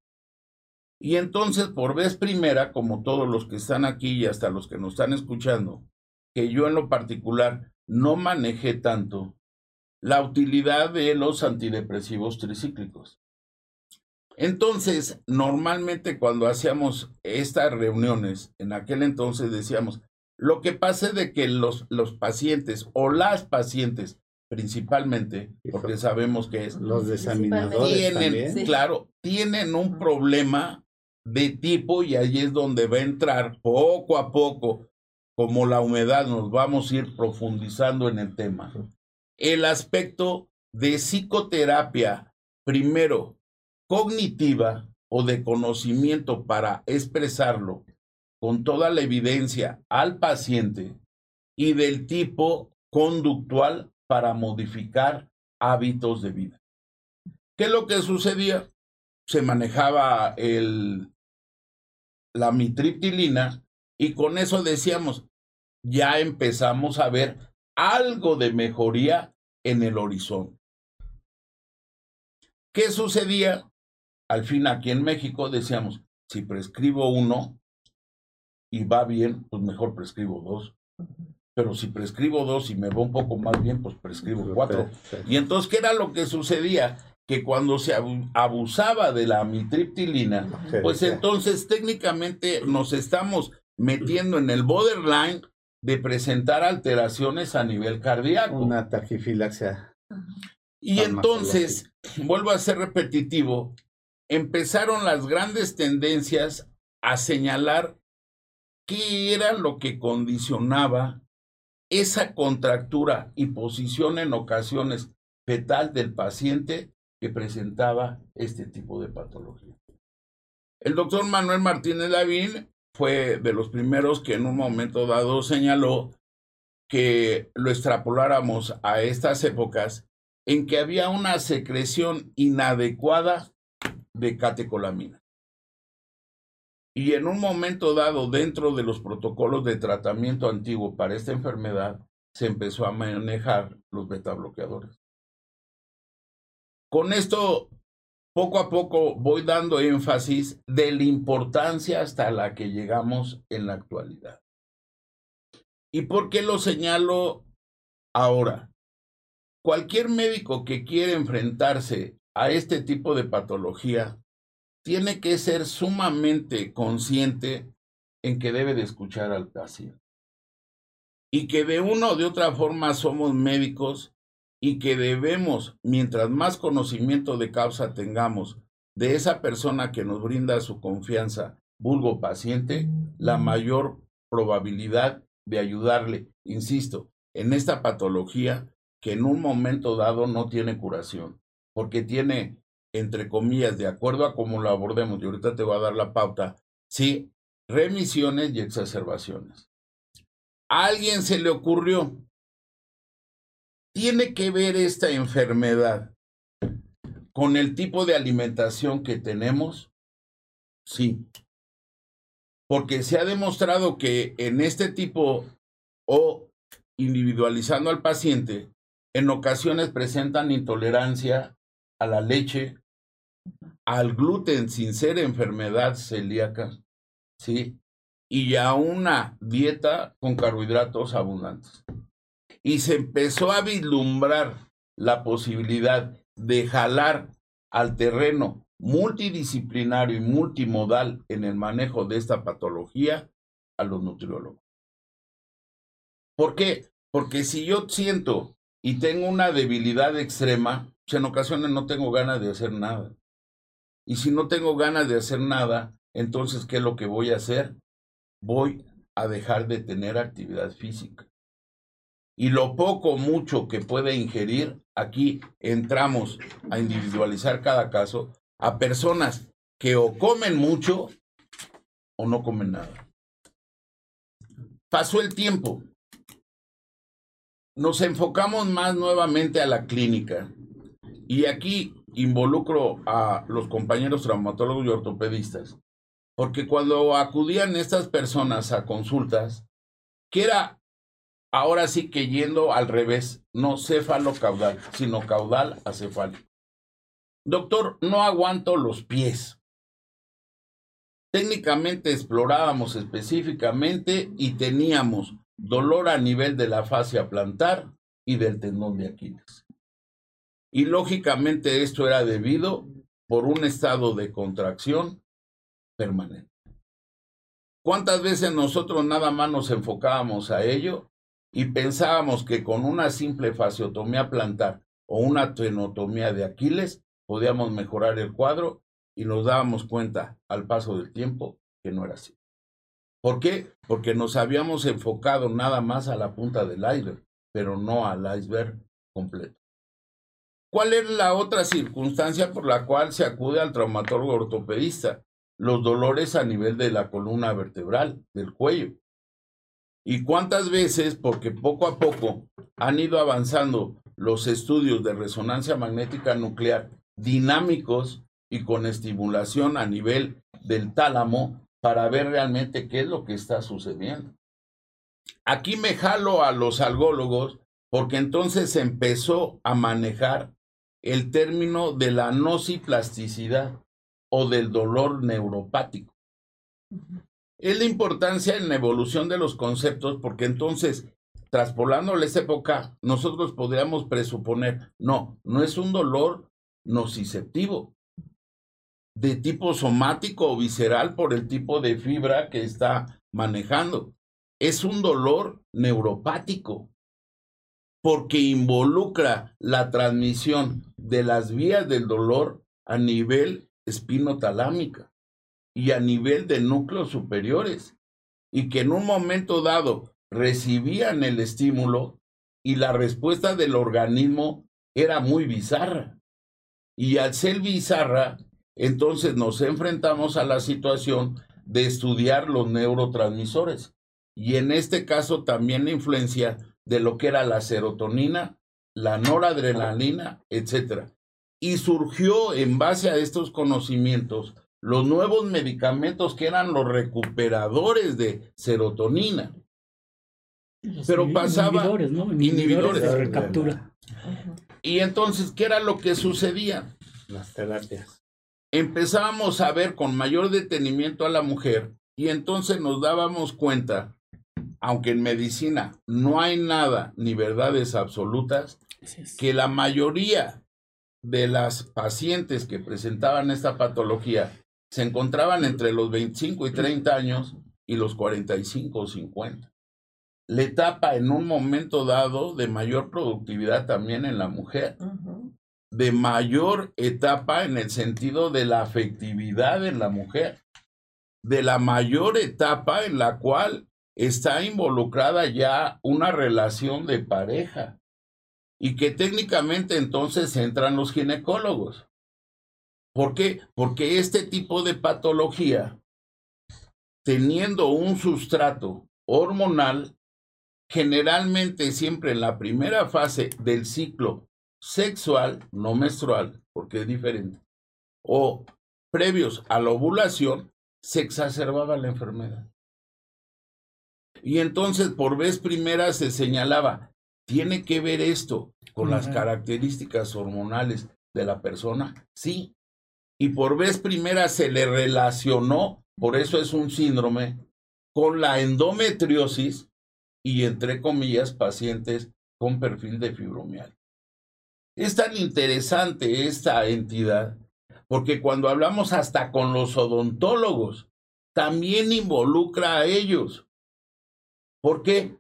Y entonces, por vez primera, como todos los que están aquí y hasta los que nos están escuchando, que yo en lo particular no manejé tanto la utilidad de los antidepresivos tricíclicos. Entonces, normalmente cuando hacíamos estas reuniones, en aquel entonces decíamos, lo que pasa es de que los, los pacientes o las pacientes principalmente, porque sabemos que es los desaminadores tienen, claro, tienen un problema de tipo y ahí es donde va a entrar poco a poco como la humedad, nos vamos a ir profundizando en el tema. El aspecto de psicoterapia, primero, cognitiva o de conocimiento para expresarlo con toda la evidencia al paciente y del tipo conductual para modificar hábitos de vida. ¿Qué es lo que sucedía? Se manejaba el, la mitriptilina y con eso decíamos, ya empezamos a ver algo de mejoría en el horizonte. ¿Qué sucedía? Al fin aquí en México decíamos, si prescribo uno y va bien, pues mejor prescribo dos. Pero si prescribo dos y me va un poco más bien, pues prescribo cuatro. Y entonces, ¿qué era lo que sucedía? Que cuando se abusaba de la mitriptilina, pues entonces técnicamente nos estamos metiendo en el borderline de presentar alteraciones a nivel cardíaco. Una taquifilaxia. Y entonces, vuelvo a ser repetitivo, empezaron las grandes tendencias a señalar qué era lo que condicionaba esa contractura y posición en ocasiones fetal del paciente que presentaba este tipo de patología. El doctor Manuel Martínez Lavín fue de los primeros que en un momento dado señaló que lo extrapoláramos a estas épocas en que había una secreción inadecuada de catecolamina. Y en un momento dado, dentro de los protocolos de tratamiento antiguo para esta enfermedad, se empezó a manejar los betabloqueadores. Con esto poco a poco voy dando énfasis de la importancia hasta la que llegamos en la actualidad. ¿Y por qué lo señalo ahora? Cualquier médico que quiere enfrentarse a este tipo de patología tiene que ser sumamente consciente en que debe de escuchar al paciente. Y que de una o de otra forma somos médicos y que debemos, mientras más conocimiento de causa tengamos de esa persona que nos brinda su confianza, vulgo paciente, la mayor probabilidad de ayudarle, insisto, en esta patología que en un momento dado no tiene curación, porque tiene, entre comillas, de acuerdo a cómo lo abordemos, y ahorita te voy a dar la pauta, sí, remisiones y exacerbaciones. A alguien se le ocurrió, ¿Tiene que ver esta enfermedad con el tipo de alimentación que tenemos? Sí. Porque se ha demostrado que en este tipo o individualizando al paciente, en ocasiones presentan intolerancia a la leche, al gluten sin ser enfermedad celíaca, ¿sí? Y a una dieta con carbohidratos abundantes y se empezó a vislumbrar la posibilidad de jalar al terreno multidisciplinario y multimodal en el manejo de esta patología a los nutriólogos. ¿Por qué? Porque si yo siento y tengo una debilidad extrema, pues en ocasiones no tengo ganas de hacer nada. Y si no tengo ganas de hacer nada, entonces, ¿qué es lo que voy a hacer? Voy a dejar de tener actividad física y lo poco mucho que puede ingerir, aquí entramos a individualizar cada caso a personas que o comen mucho o no comen nada. Pasó el tiempo. Nos enfocamos más nuevamente a la clínica y aquí involucro a los compañeros traumatólogos y ortopedistas, porque cuando acudían estas personas a consultas, que era Ahora sí que yendo al revés, no céfalo caudal, sino caudal acefálico. Doctor, no aguanto los pies. Técnicamente explorábamos específicamente y teníamos dolor a nivel de la fascia plantar y del tendón de Aquiles. Y lógicamente esto era debido por un estado de contracción permanente. ¿Cuántas veces nosotros nada más nos enfocábamos a ello y pensábamos que con una simple fasciotomía plantar o una tenotomía de Aquiles podíamos mejorar el cuadro y nos dábamos cuenta al paso del tiempo que no era así. ¿Por qué? Porque nos habíamos enfocado nada más a la punta del iceberg, pero no al iceberg completo. ¿Cuál es la otra circunstancia por la cual se acude al traumatólogo ortopedista? Los dolores a nivel de la columna vertebral, del cuello. ¿Y cuántas veces, porque poco a poco han ido avanzando los estudios de resonancia magnética nuclear dinámicos y con estimulación a nivel del tálamo para ver realmente qué es lo que está sucediendo? Aquí me jalo a los algólogos porque entonces empezó a manejar el término de la nociplasticidad o del dolor neuropático. Es la importancia en la evolución de los conceptos porque entonces, traspolándole esa época, nosotros podríamos presuponer, no, no es un dolor nociceptivo de tipo somático o visceral por el tipo de fibra que está manejando. Es un dolor neuropático porque involucra la transmisión de las vías del dolor a nivel espinotalámica y a nivel de núcleos superiores, y que en un momento dado recibían el estímulo y la respuesta del organismo era muy bizarra. Y al ser bizarra, entonces nos enfrentamos a la situación de estudiar los neurotransmisores. Y en este caso también la influencia de lo que era la serotonina, la noradrenalina, etc. Y surgió en base a estos conocimientos los nuevos medicamentos que eran los recuperadores de serotonina. Pero pasaba inhibidores, ¿no? inhibidores, de recaptura. Y entonces, ¿qué era lo que sucedía? Las terapias. Empezábamos a ver con mayor detenimiento a la mujer y entonces nos dábamos cuenta aunque en medicina no hay nada ni verdades absolutas, que la mayoría de las pacientes que presentaban esta patología se encontraban entre los 25 y 30 años y los 45 o 50. La etapa en un momento dado de mayor productividad también en la mujer, de mayor etapa en el sentido de la afectividad en la mujer, de la mayor etapa en la cual está involucrada ya una relación de pareja y que técnicamente entonces entran los ginecólogos. ¿Por qué? Porque este tipo de patología, teniendo un sustrato hormonal, generalmente siempre en la primera fase del ciclo sexual, no menstrual, porque es diferente, o previos a la ovulación, se exacerbaba la enfermedad. Y entonces por vez primera se señalaba, ¿tiene que ver esto con las características hormonales de la persona? Sí. Y por vez primera se le relacionó, por eso es un síndrome, con la endometriosis y entre comillas pacientes con perfil de fibromialgia. Es tan interesante esta entidad porque cuando hablamos hasta con los odontólogos, también involucra a ellos. ¿Por qué?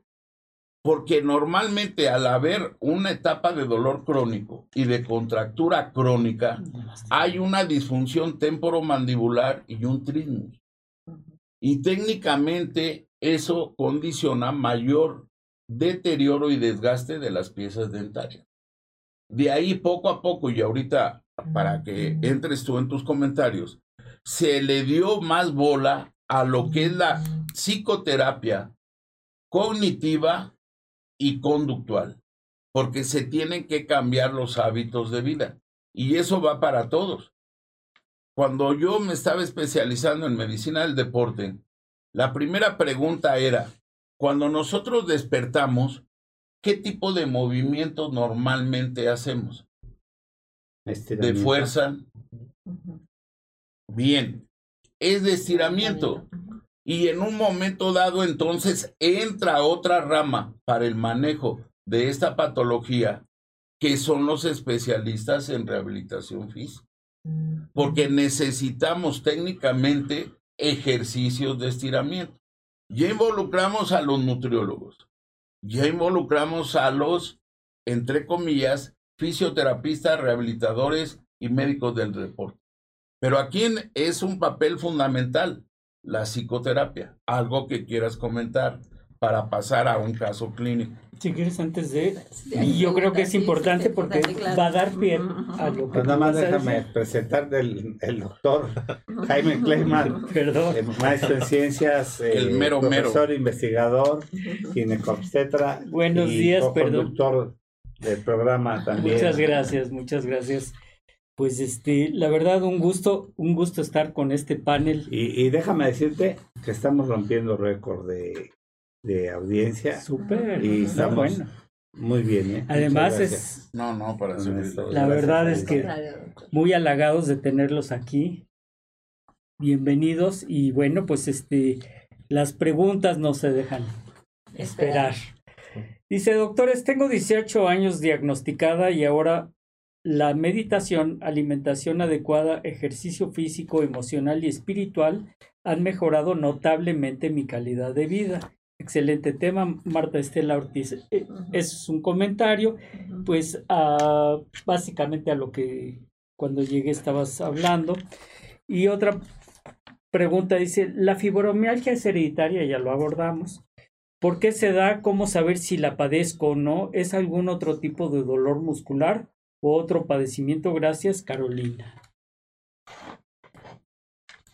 Porque normalmente al haber una etapa de dolor crónico y de contractura crónica, hay una disfunción temporomandibular y un trismus. Y técnicamente eso condiciona mayor deterioro y desgaste de las piezas dentarias. De ahí poco a poco, y ahorita para que entres tú en tus comentarios, se le dio más bola a lo que es la psicoterapia cognitiva y conductual, porque se tienen que cambiar los hábitos de vida. Y eso va para todos. Cuando yo me estaba especializando en medicina del deporte, la primera pregunta era, cuando nosotros despertamos, ¿qué tipo de movimiento normalmente hacemos? De fuerza. Bien, es de estiramiento. Y en un momento dado entonces entra otra rama para el manejo de esta patología, que son los especialistas en rehabilitación física. Porque necesitamos técnicamente ejercicios de estiramiento. Ya involucramos a los nutriólogos, ya involucramos a los, entre comillas, fisioterapistas, rehabilitadores y médicos del deporte. Pero aquí es un papel fundamental la psicoterapia. Algo que quieras comentar para pasar a un caso clínico. Si quieres, antes de... Y yo creo que es importante porque va a dar pie a lo que... Pues nada más déjame presentar del el doctor Jaime Kleiman, Perdón. Maestro en ciencias, el eh, mero, profesor, investigador, ginecobstetra Buenos días, conductor del programa también. Muchas gracias, muchas gracias. Pues este, la verdad, un gusto, un gusto estar con este panel. Y, y déjame decirte que estamos rompiendo récord de de audiencia. Súper. Y estamos bueno. muy bien. ¿eh? Además es... No, no, para La verdad es que muy halagados de tenerlos aquí. Bienvenidos y bueno, pues este, las preguntas no se dejan esperar. Dice, doctores, tengo 18 años diagnosticada y ahora la meditación, alimentación adecuada, ejercicio físico, emocional y espiritual han mejorado notablemente mi calidad de vida. Excelente tema, Marta Estela Ortiz. Eh, es un comentario, pues básicamente a lo que cuando llegué estabas hablando. Y otra pregunta dice, ¿la fibromialgia es hereditaria? Ya lo abordamos. ¿Por qué se da? ¿Cómo saber si la padezco o no? ¿Es algún otro tipo de dolor muscular otro padecimiento? Gracias, Carolina.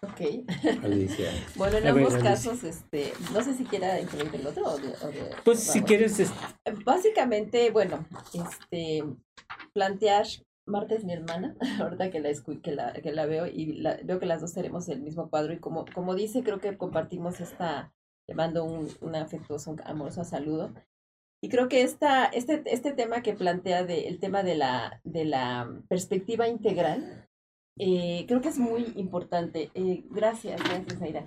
Ok. bueno, en ambos casos, este, no sé si quiera incluir el otro o, Pues si quieres... Básicamente, bueno, este, plantear, Marta es mi hermana, ahorita que la, que la, que la veo y veo que las dos tenemos el mismo cuadro y como, como dice, creo que compartimos esta, le mando un, un afectuoso, un amoroso saludo. Y creo que esta, este, este tema que plantea de, el tema de la, de la perspectiva integral, eh, creo que es muy importante. Eh, gracias, gracias, Aida.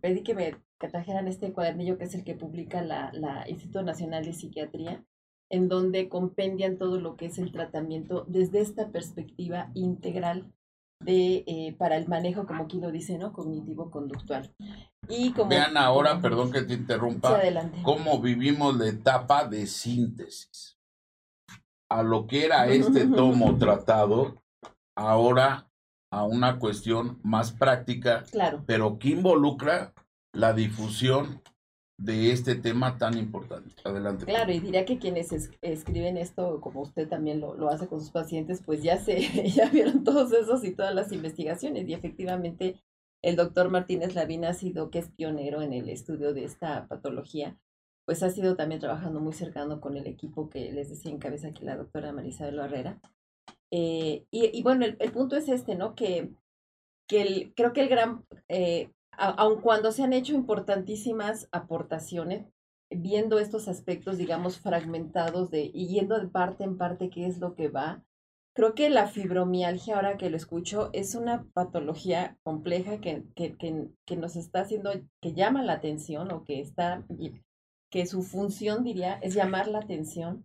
Pedí que me trajeran este cuadernillo que es el que publica la, la Instituto Nacional de Psiquiatría, en donde compendian todo lo que es el tratamiento desde esta perspectiva integral de eh, para el manejo, como aquí lo dice, ¿no? Cognitivo-conductual. Y como, Vean ahora, perdón que te interrumpa, cómo vivimos la etapa de síntesis. A lo que era este tomo tratado, ahora a una cuestión más práctica, claro. pero que involucra la difusión de este tema tan importante. Adelante. Claro, y diría que quienes escriben esto, como usted también lo, lo, hace con sus pacientes, pues ya se, ya vieron todos esos y todas las investigaciones. Y efectivamente, el doctor Martínez Lavín ha sido, que es pionero en el estudio de esta patología, pues ha sido también trabajando muy cercano con el equipo que les decía en cabeza aquí la doctora Marisabel Barrera. Eh, y, bueno, el, punto es este, ¿no? Que, que el, creo que el gran, eh, aun cuando se han hecho importantísimas aportaciones, viendo estos aspectos, digamos, fragmentados de, y yendo de parte en parte qué es lo que va, creo que la fibromialgia, ahora que lo escucho, es una patología compleja que, que, que, que nos está haciendo, que llama la atención o que está, que su función, diría, es llamar la atención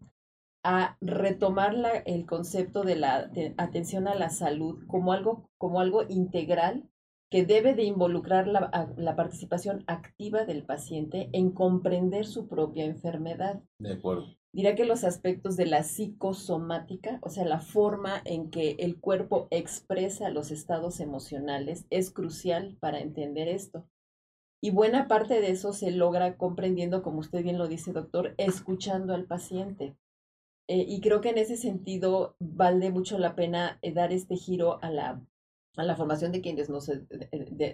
a retomar el concepto de la atención a la salud como algo, como algo integral que debe de involucrar la, la, participación activa del paciente en comprender su propia enfermedad. De acuerdo. Dirá que los aspectos de la psicosomática, o sea, la forma en que el cuerpo expresa los estados emocionales, es crucial para entender esto. Y buena parte de eso se logra comprendiendo, como usted bien lo dice, doctor, escuchando al paciente. Eh, y creo que en ese sentido vale mucho la pena eh, dar este giro a la, a la formación de quienes nos eh,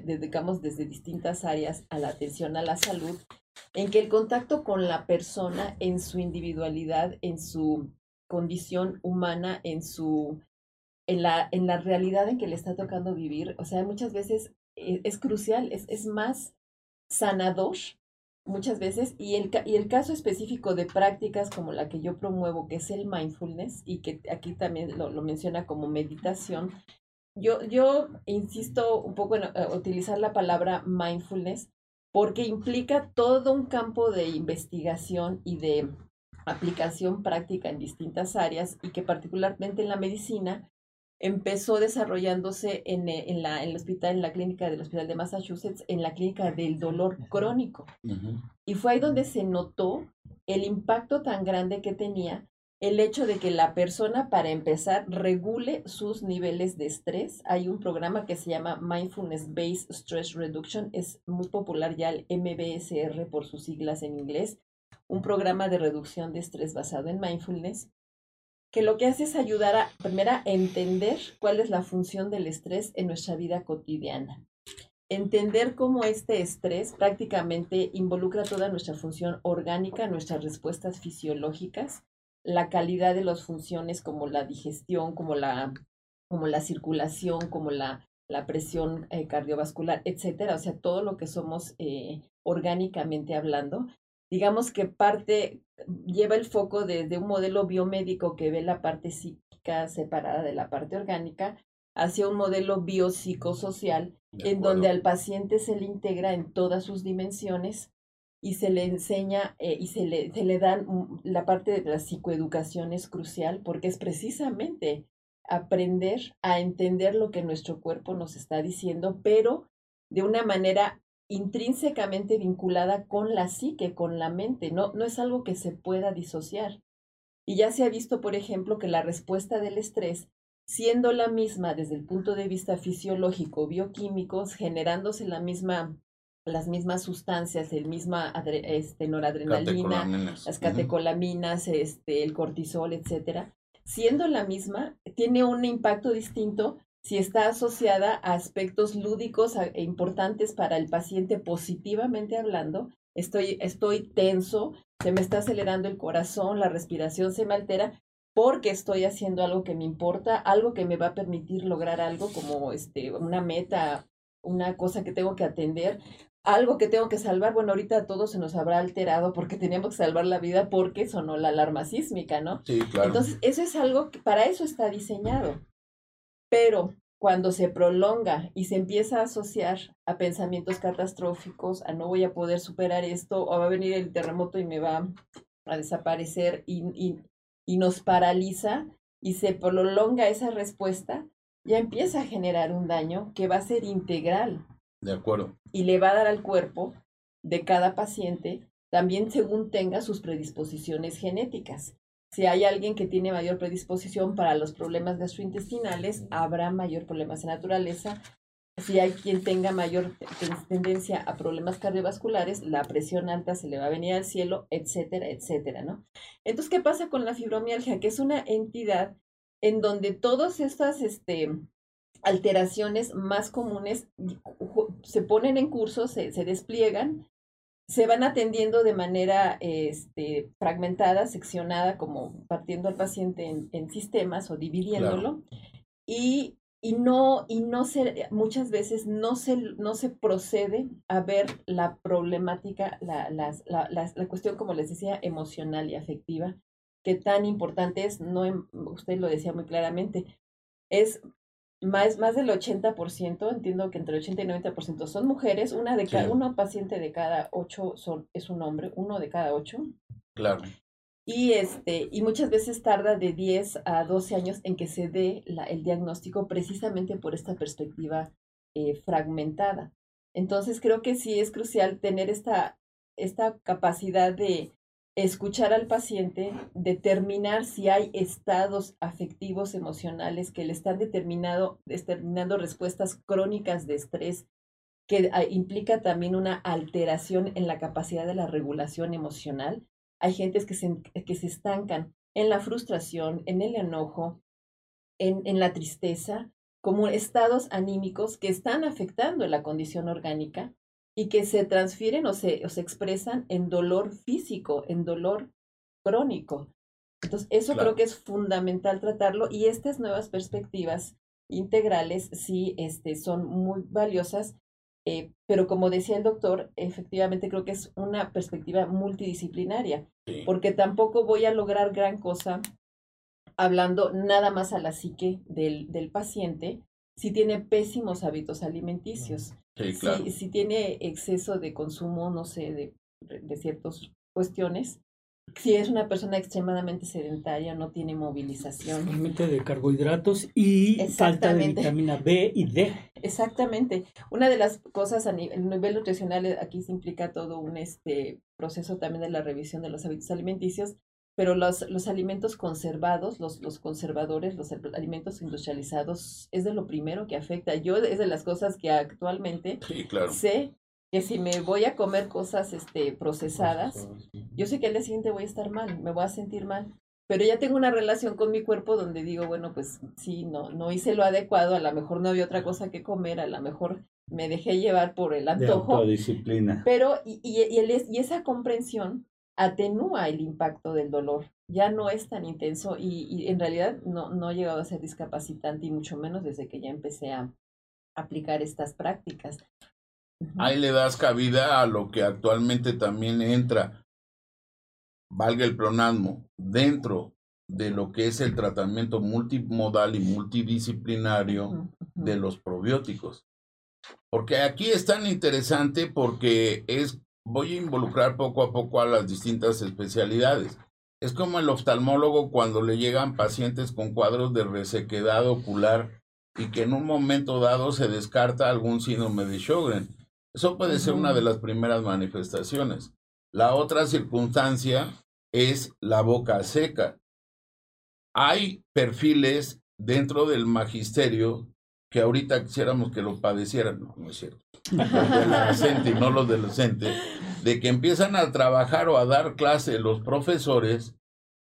dedicamos desde distintas áreas a la atención a la salud, en que el contacto con la persona en su individualidad, en su condición humana, en su en la, en la realidad en que le está tocando vivir, o sea, muchas veces es, crucial, es, es más sanador muchas veces y el, y el caso específico de prácticas como la que yo promuevo, que es el mindfulness y que aquí también lo, menciona como meditación, yo, yo insisto un poco en eh, utilizar la palabra mindfulness porque implica todo un campo de investigación y de aplicación práctica en distintas áreas y que particularmente en la medicina empezó desarrollándose en, eh, en, la, en el hospital, en la clínica del Hospital de Massachusetts, en la clínica del dolor crónico. Y fue ahí donde se notó el impacto tan grande que tenía el hecho de que la persona, para empezar, regule sus niveles de estrés. Hay un programa que se llama Mindfulness Based Stress Reduction, es muy popular ya el MBSR por sus siglas en inglés, un programa de reducción de estrés basado en mindfulness, que lo que hace es ayudar a, primero, a entender cuál es la función del estrés en nuestra vida cotidiana. Entender cómo este estrés prácticamente involucra toda nuestra función orgánica, nuestras respuestas fisiológicas, la calidad de las funciones como la digestión, como la, como la circulación, como la, la presión eh, cardiovascular, etcétera, o sea, todo lo que somos eh, orgánicamente hablando, digamos que parte, lleva el foco desde un modelo biomédico que ve la parte psíquica separada de la parte orgánica hacia un modelo biopsicosocial en donde al paciente se le integra en todas sus dimensiones y se le enseña eh, y se le, se le dan la parte de la psicoeducación es crucial porque es precisamente aprender a entender lo que nuestro cuerpo nos está diciendo, pero de una manera intrínsecamente vinculada con la psique, con la mente, no, no es algo que se pueda disociar. Y ya se ha visto, por ejemplo, que la respuesta del estrés, siendo la misma desde el punto de vista fisiológico, bioquímicos, generándose la misma las mismas sustancias, el misma este, noradrenalina, las catecolaminas, este, el cortisol, etcétera, siendo la misma, tiene un impacto distinto si está asociada a aspectos lúdicos e importantes para el paciente positivamente hablando. Estoy, estoy tenso, se me está acelerando el corazón, la respiración se me altera porque estoy haciendo algo que me importa, algo que me va a permitir lograr algo como este, una meta, una cosa que tengo que atender algo que tengo que salvar, bueno, ahorita todo se nos habrá alterado porque teníamos que salvar la vida porque sonó la alarma sísmica, ¿no? Sí, claro. Entonces, eso es algo que para eso está diseñado. Pero cuando se prolonga y se empieza a asociar a pensamientos catastróficos, a no voy a poder superar esto, o va a venir el terremoto y me va a desaparecer y, y, y nos paraliza y se prolonga esa respuesta, ya empieza a generar un daño que va a ser integral de acuerdo. Y le va a dar al cuerpo de cada paciente también según tenga sus predisposiciones genéticas. Si hay alguien que tiene mayor predisposición para los problemas gastrointestinales, habrá mayor problemas de naturaleza. Si hay quien tenga mayor tendencia a problemas cardiovasculares, la presión alta se le va a venir al cielo, etcétera, etcétera, ¿no? Entonces, ¿qué pasa con la fibromialgia? Que es una entidad en donde todas estas este, alteraciones más comunes se ponen en curso, se, despliegan, se van atendiendo de manera este, fragmentada, seccionada, como partiendo al paciente en, sistemas o dividiéndolo. Y, y, no, y no se, muchas veces no se, no se procede a ver la problemática, la, la, la cuestión, como les decía, emocional y afectiva, que tan importante es, no, usted lo decía muy claramente, es más, más del 80%, entiendo que entre el 80 y 90% son mujeres, una de cada, uno paciente de cada ocho son, es un hombre, uno de cada ocho. Claro. Y, este, y muchas veces tarda de 10 a 12 años en que se dé la, el diagnóstico precisamente por esta perspectiva eh, fragmentada. Entonces creo que sí es crucial tener esta, esta capacidad de, escuchar al paciente, determinar si hay estados afectivos, emocionales que le están determinado, determinando respuestas crónicas de estrés, que ah, implica también una alteración en la capacidad de la regulación emocional. Hay gentes que se, que se estancan en la frustración, en el enojo, en, en la tristeza, como estados anímicos que están afectando la condición orgánica y que se transfieren o se, o se expresan en dolor físico, en dolor crónico. Entonces, eso creo que es fundamental tratarlo y estas nuevas perspectivas integrales sí este, son muy valiosas, eh, pero como decía el doctor, efectivamente creo que es una perspectiva multidisciplinaria, porque tampoco voy a lograr gran cosa hablando nada más a la psique del, del paciente, si tiene pésimos hábitos alimenticios, si, tiene exceso de consumo, no sé, de, de ciertas cuestiones, si es una persona extremadamente sedentaria, no tiene movilización. De carbohidratos y falta de vitamina B y D. Exactamente. Una de las cosas a nivel, nivel nutricional, aquí se implica todo un este proceso también de la revisión de los hábitos alimenticios, pero los, los alimentos conservados, los, los conservadores, los alimentos industrializados, es de lo primero que afecta. Yo es de las cosas que actualmente sé que si me voy a comer cosas este, procesadas, yo sé que al día siguiente voy a estar mal, me voy a sentir mal. Pero ya tengo una relación con mi cuerpo donde digo, bueno, pues sí, no, no hice lo adecuado, a lo mejor no había otra cosa que comer, a lo mejor me dejé llevar por el antojo. disciplina. Pero, y, y, y, y esa comprensión atenúa el impacto del dolor, ya no es tan intenso y, en realidad no, no ha llegado a ser discapacitante y mucho menos desde que ya empecé a aplicar estas prácticas. Ahí le das cabida a lo que actualmente también entra, valga el pronasmo, dentro de lo que es el tratamiento multimodal y multidisciplinario de los probióticos. Porque aquí es tan interesante porque es voy a involucrar poco a poco a las distintas especialidades. Es como el oftalmólogo cuando le llegan pacientes con cuadros de resequedad ocular y que en un momento dado se descarta algún síndrome de Sjögren. Eso puede ser una de las primeras manifestaciones. La otra circunstancia es la boca seca. Hay perfiles dentro del magisterio que ahorita quisiéramos que lo padecieran. No, no es cierto del y no los del docente, de que empiezan a trabajar o a dar clase los profesores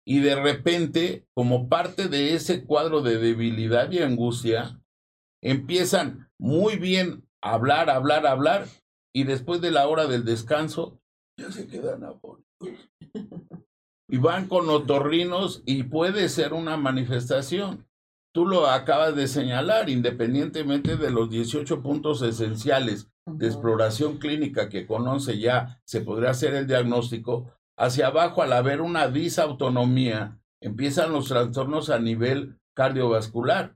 y de repente, como parte de ese cuadro de debilidad y angustia, empiezan muy bien a hablar, hablar, hablar, y después de la hora del descanso, ya se quedan afónicos. Y van con otorrinos y puede ser una manifestación tú lo acabas de señalar, independientemente de los 18 puntos esenciales de exploración clínica que conoce ya, se podría hacer el diagnóstico, hacia abajo al haber una disautonomía, empiezan los trastornos a nivel cardiovascular.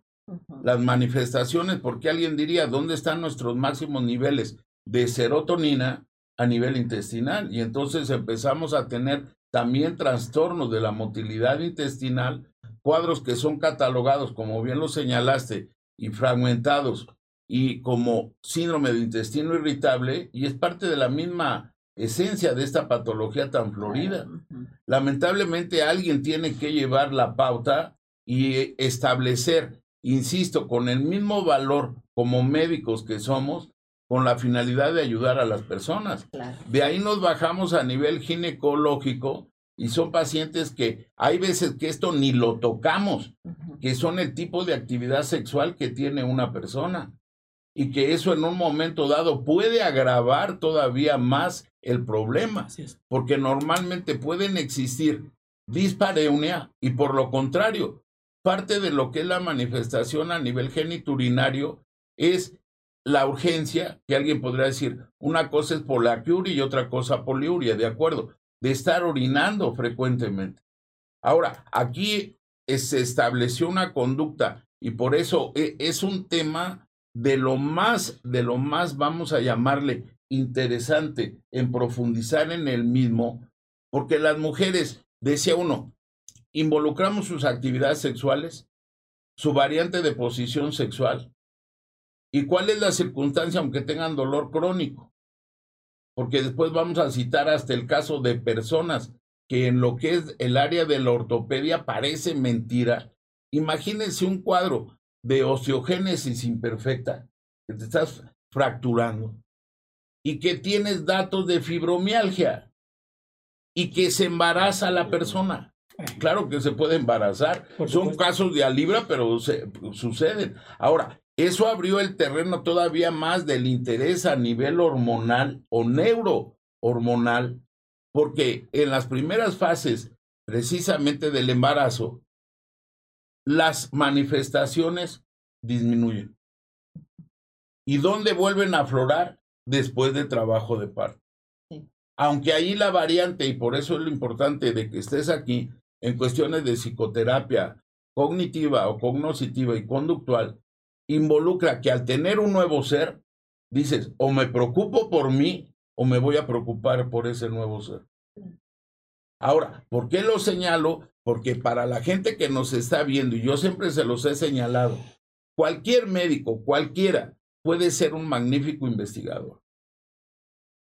Las manifestaciones, porque alguien diría, ¿dónde están nuestros máximos niveles de serotonina a nivel intestinal? Y entonces empezamos a tener también trastornos de la motilidad intestinal cuadros que son catalogados, como bien lo señalaste, y fragmentados y como síndrome de intestino irritable, y es parte de la misma esencia de esta patología tan florida. Lamentablemente alguien tiene que llevar la pauta y establecer, insisto, con el mismo valor como médicos que somos, con la finalidad de ayudar a las personas. De ahí nos bajamos a nivel ginecológico y son pacientes que hay veces que esto ni lo tocamos, que son el tipo de actividad sexual que tiene una persona y que eso en un momento dado puede agravar todavía más el problema, porque normalmente pueden existir dispareunia y por lo contrario, parte de lo que es la manifestación a nivel geniturinario es la urgencia, que alguien podría decir, una cosa es polaquiuria y otra cosa poliuria, de acuerdo, de estar orinando frecuentemente. Ahora, aquí se estableció una conducta y por eso e, es un tema de lo más, de lo más, vamos a llamarle interesante en profundizar en el mismo, porque las mujeres, decía uno, involucramos sus actividades sexuales, su variante de posición sexual, y cuál es la circunstancia aunque tengan dolor crónico porque después vamos a citar hasta el caso de personas que en lo que es el área de la ortopedia parece mentira. Imagínense un cuadro de osteogénesis imperfecta, que te estás fracturando, y que tienes datos de fibromialgia, y que se embaraza la persona. Claro que se puede embarazar. Son casos de alibra, pero suceden. Ahora, eso abrió el terreno todavía más del interés a nivel hormonal o neurohormonal, porque en las primeras fases precisamente del embarazo, las manifestaciones disminuyen. ¿Y dónde vuelven a aflorar? Después del trabajo de parto. Aunque ahí la variante, y por eso es lo importante de que estés aquí, en cuestiones de psicoterapia cognitiva o cognoscitiva y conductual, involucra que al tener un nuevo ser, dices, o me preocupo por mí o me voy a preocupar por ese nuevo ser. Ahora, ¿por qué lo señalo? Porque para la gente que nos está viendo, y yo siempre se los he señalado, cualquier médico, cualquiera, puede ser un magnífico investigador.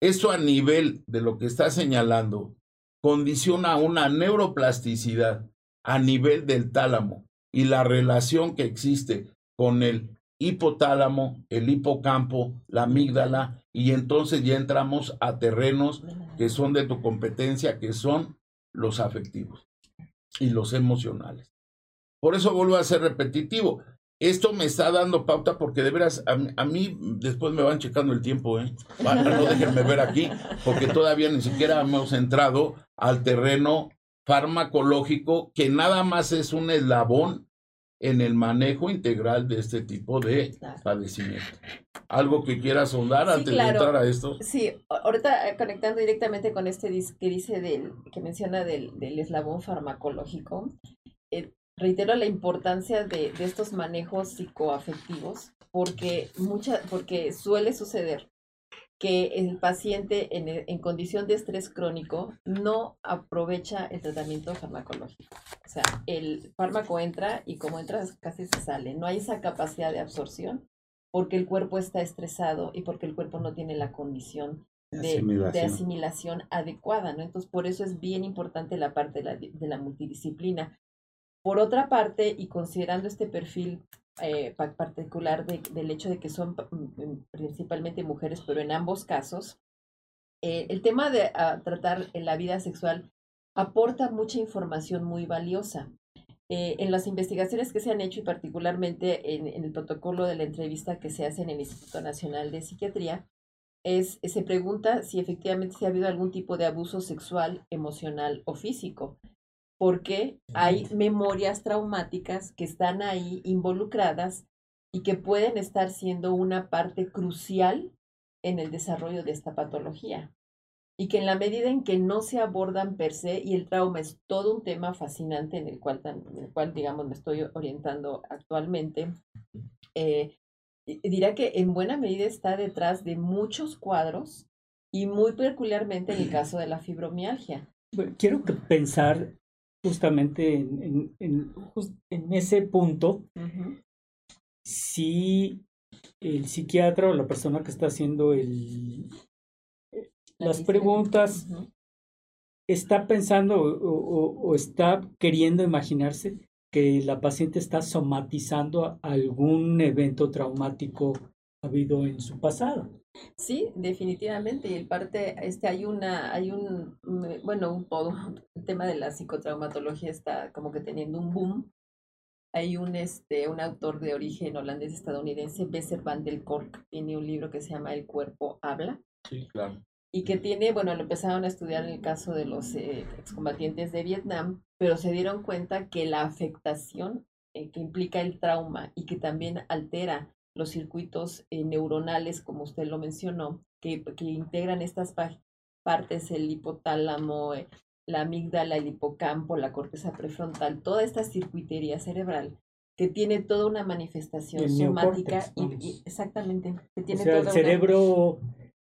Eso a nivel de lo que está señalando, condiciona una neuroplasticidad a nivel del tálamo y la relación que existe con el hipotálamo, el hipocampo, la amígdala, y entonces ya entramos a terrenos que son de tu competencia, que son los afectivos y los emocionales. Por eso vuelvo a ser repetitivo. Esto me está dando pauta porque de veras a, mí después me van checando el tiempo, ¿eh? no déjenme ver aquí, porque todavía ni siquiera hemos entrado al terreno farmacológico que nada más es un eslabón en el manejo integral de este tipo de padecimiento. ¿Algo que quieras sondar antes de entrar a esto? Sí, ahorita eh, conectando directamente con este que dice del, que menciona del, del eslabón farmacológico, eh, reitero la importancia de, de, estos manejos psicoafectivos porque mucha, porque suele suceder que el paciente en, en, condición de estrés crónico no aprovecha el tratamiento farmacológico. O sea, el fármaco entra y como entra casi se sale. No hay esa capacidad de absorción porque el cuerpo está estresado y porque el cuerpo no tiene la condición de, asimilación. de asimilación, adecuada, ¿no? Entonces, por eso es bien importante la parte de la, de la multidisciplina. Por otra parte, y considerando este perfil eh, particular del hecho de que son mm, mm, principalmente mujeres, pero en ambos casos, eh, el tema de ah, tratar en la vida sexual aporta mucha información muy valiosa. Eh, en las investigaciones que se han hecho y particularmente en, el protocolo de la entrevista que se hace en el Instituto Nacional de Psiquiatría, es, se pregunta si efectivamente se ha habido algún tipo de abuso sexual, emocional o físico porque hay memorias traumáticas que están ahí involucradas y que pueden estar siendo una parte crucial en el desarrollo de esta patología. Y que en la medida en que no se abordan per se, y el trauma es todo un tema fascinante en el cual, en el cual digamos, me estoy orientando actualmente, eh, dirá que en buena medida está detrás de muchos cuadros y muy peculiarmente en el caso de la fibromialgia. quiero pensar justamente en, en, en, ese punto, si el psiquiatra o la persona que está haciendo el, las preguntas está pensando o, está queriendo imaginarse que la paciente está somatizando algún evento traumático habido en su pasado. Sí, definitivamente. Y el parte, este, hay una, hay un, bueno, un todo, el tema de la psicotraumatología está como que teniendo un boom. Hay un, este, un autor de origen holandés estadounidense, Besser van der Kolk, tiene un libro que se llama El cuerpo habla. Sí, claro. Y que tiene, bueno, lo empezaron a estudiar en el caso de los eh, excombatientes de Vietnam, pero se dieron cuenta que la afectación eh, que implica el trauma y que también altera los circuitos eh, neuronales, como usted lo mencionó, que, que integran estas partes, el hipotálamo, eh, la amígdala, el hipocampo, la corteza prefrontal, toda esta circuitería cerebral que tiene toda una manifestación somática y, exactamente que tiene o sea, el cerebro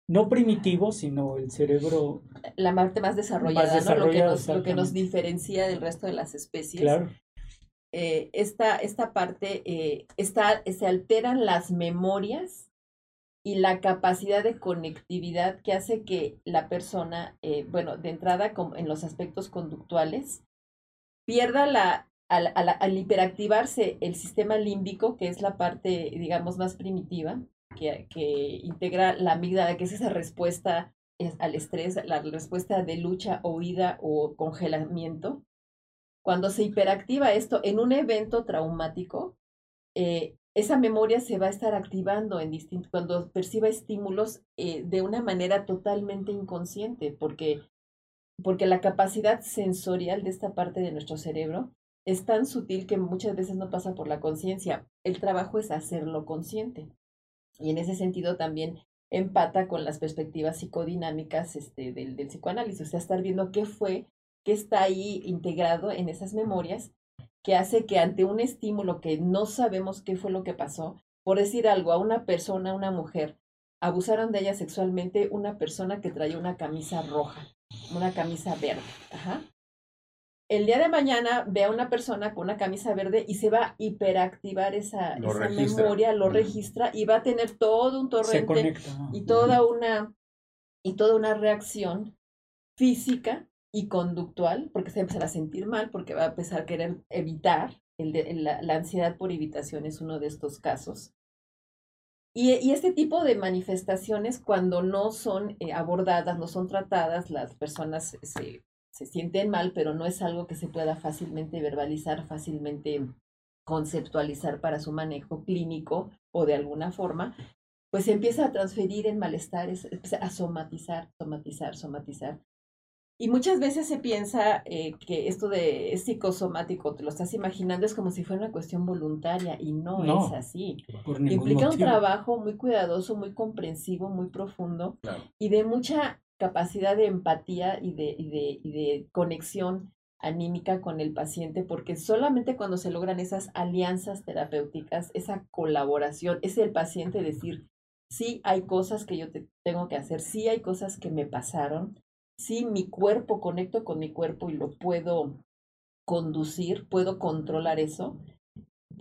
no primitivo sino el cerebro la parte más desarrollada, ¿no? lo, que nos, lo que nos diferencia del resto de las especies. Claro eh, esta, esta parte, eh, está, se alteran las memorias y la capacidad de conectividad que hace que la persona, eh, bueno, de entrada en los aspectos conductuales, pierda la, al, al, hiperactivarse el sistema límbico, que es la parte, digamos, más primitiva, que, que integra la amígdala, que es esa respuesta al estrés, la respuesta de lucha, huida o congelamiento, cuando se hiperactiva esto en un evento traumático, eh, esa memoria se va a estar activando en distinto, cuando perciba estímulos eh, de una manera totalmente inconsciente, porque, porque la capacidad sensorial de esta parte de nuestro cerebro es tan sutil que muchas veces no pasa por la conciencia. El trabajo es hacerlo consciente. Y en ese sentido también empata con las perspectivas psicodinámicas este, del, del psicoanálisis, o sea, estar viendo qué fue que está ahí integrado en esas memorias, que hace que ante un estímulo que no sabemos qué fue lo que pasó, por decir algo, a una persona, una mujer, abusaron de ella sexualmente una persona que traía una camisa roja, una camisa verde. Ajá. El día de mañana ve a una persona con una camisa verde y se va a hiperactivar esa, esa memoria, lo registra y va a tener todo un torrente y toda una y toda una reacción física y conductual, porque se va a empezar a sentir mal, porque va a empezar a querer evitar, la, ansiedad por evitación es uno de estos casos. Y, y este tipo de manifestaciones, cuando no son eh, abordadas, no son tratadas, las personas se, se sienten mal, pero no es algo que se pueda fácilmente verbalizar, fácilmente conceptualizar para su manejo clínico o de alguna forma, pues se empieza a transferir en malestares, a somatizar, somatizar, somatizar. Y muchas veces se piensa eh, que esto de es psicosomático, te lo estás imaginando, es como si fuera una cuestión voluntaria y no, es así. Implica un trabajo muy cuidadoso, muy comprensivo, muy profundo y de mucha capacidad de empatía y de, y de, y de conexión anímica con el paciente, porque solamente cuando se logran esas alianzas terapéuticas, esa colaboración, es el paciente decir, sí hay cosas que yo te tengo que hacer, sí hay cosas que me pasaron, sí mi cuerpo, conecto con mi cuerpo y lo puedo conducir, puedo controlar eso,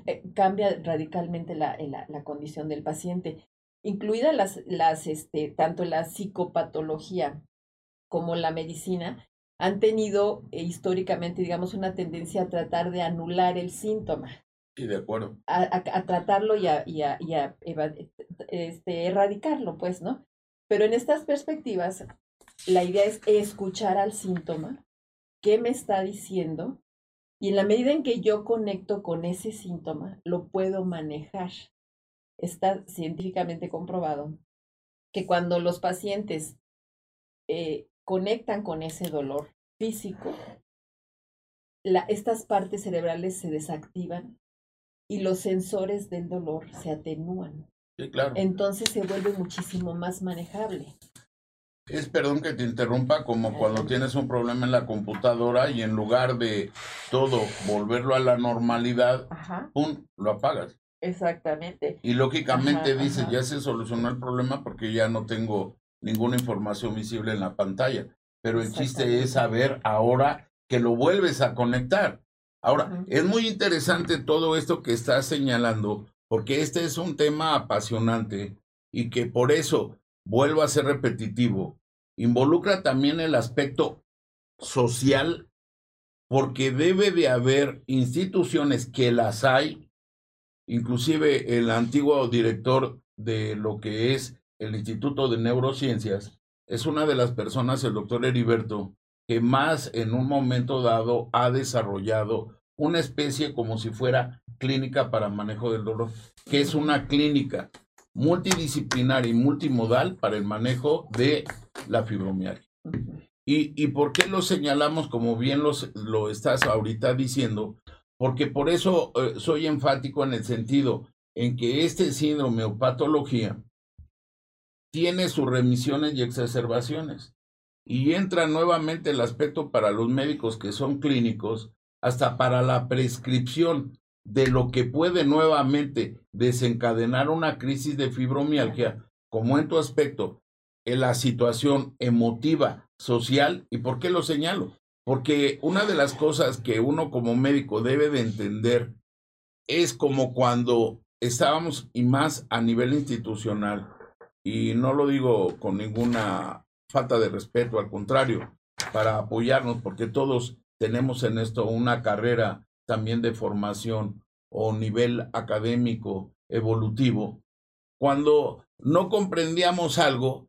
eh, cambia radicalmente la, la, la, condición del paciente, incluida las, las, este, tanto la psicopatología como la medicina, han tenido eh, históricamente, digamos, una tendencia a tratar de anular el síntoma. Sí, de acuerdo. A, tratarlo y a, y a, y a este, erradicarlo, pues, ¿no? Pero en estas perspectivas, la idea es escuchar al síntoma, qué me está diciendo, y en la medida en que yo conecto con ese síntoma, lo puedo manejar. Está científicamente comprobado que cuando los pacientes eh, conectan con ese dolor físico, la, estas partes cerebrales se desactivan y los sensores del dolor se atenúan. Sí, claro. Entonces se vuelve muchísimo más manejable. Es, perdón que te interrumpa, como cuando tienes un problema en la computadora y en lugar de todo volverlo a la normalidad, ¡pum!, lo apagas. Exactamente. Y lógicamente dices, ya se solucionó el problema porque ya no tengo ninguna información visible en la pantalla. Pero el chiste es saber ahora que lo vuelves a conectar. Ahora, es muy interesante todo esto que estás señalando, porque este es un tema apasionante y que por eso, vuelvo a ser repetitivo, involucra también el aspecto social, porque debe de haber instituciones que las hay, inclusive el antiguo director de lo que es el Instituto de Neurociencias, es una de las personas, el doctor Heriberto, que más en un momento dado ha desarrollado una especie como si fuera clínica para manejo del dolor, que es una clínica multidisciplinar y multimodal para el manejo de la fibromialgia. ¿Y, y por qué lo señalamos como bien lo estás ahorita diciendo? Porque por eso eh, soy enfático en el sentido en que este síndrome o patología tiene sus remisiones y exacerbaciones. Y entra nuevamente el aspecto para los médicos que son clínicos, hasta para la prescripción de lo que puede nuevamente desencadenar una crisis de fibromialgia, como en tu aspecto, en la situación emotiva, social. ¿Y por qué lo señalo? Porque una de las cosas que uno como médico debe de entender es como cuando estábamos, y más a nivel institucional, y no lo digo con ninguna falta de respeto, al contrario, para apoyarnos, porque todos tenemos en esto una carrera también de formación o nivel académico evolutivo. Cuando no comprendíamos algo,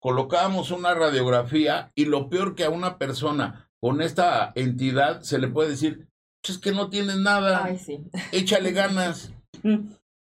colocábamos una radiografía y lo peor que a una persona con esta entidad se le puede decir, pues es que no tienes nada, échale ganas.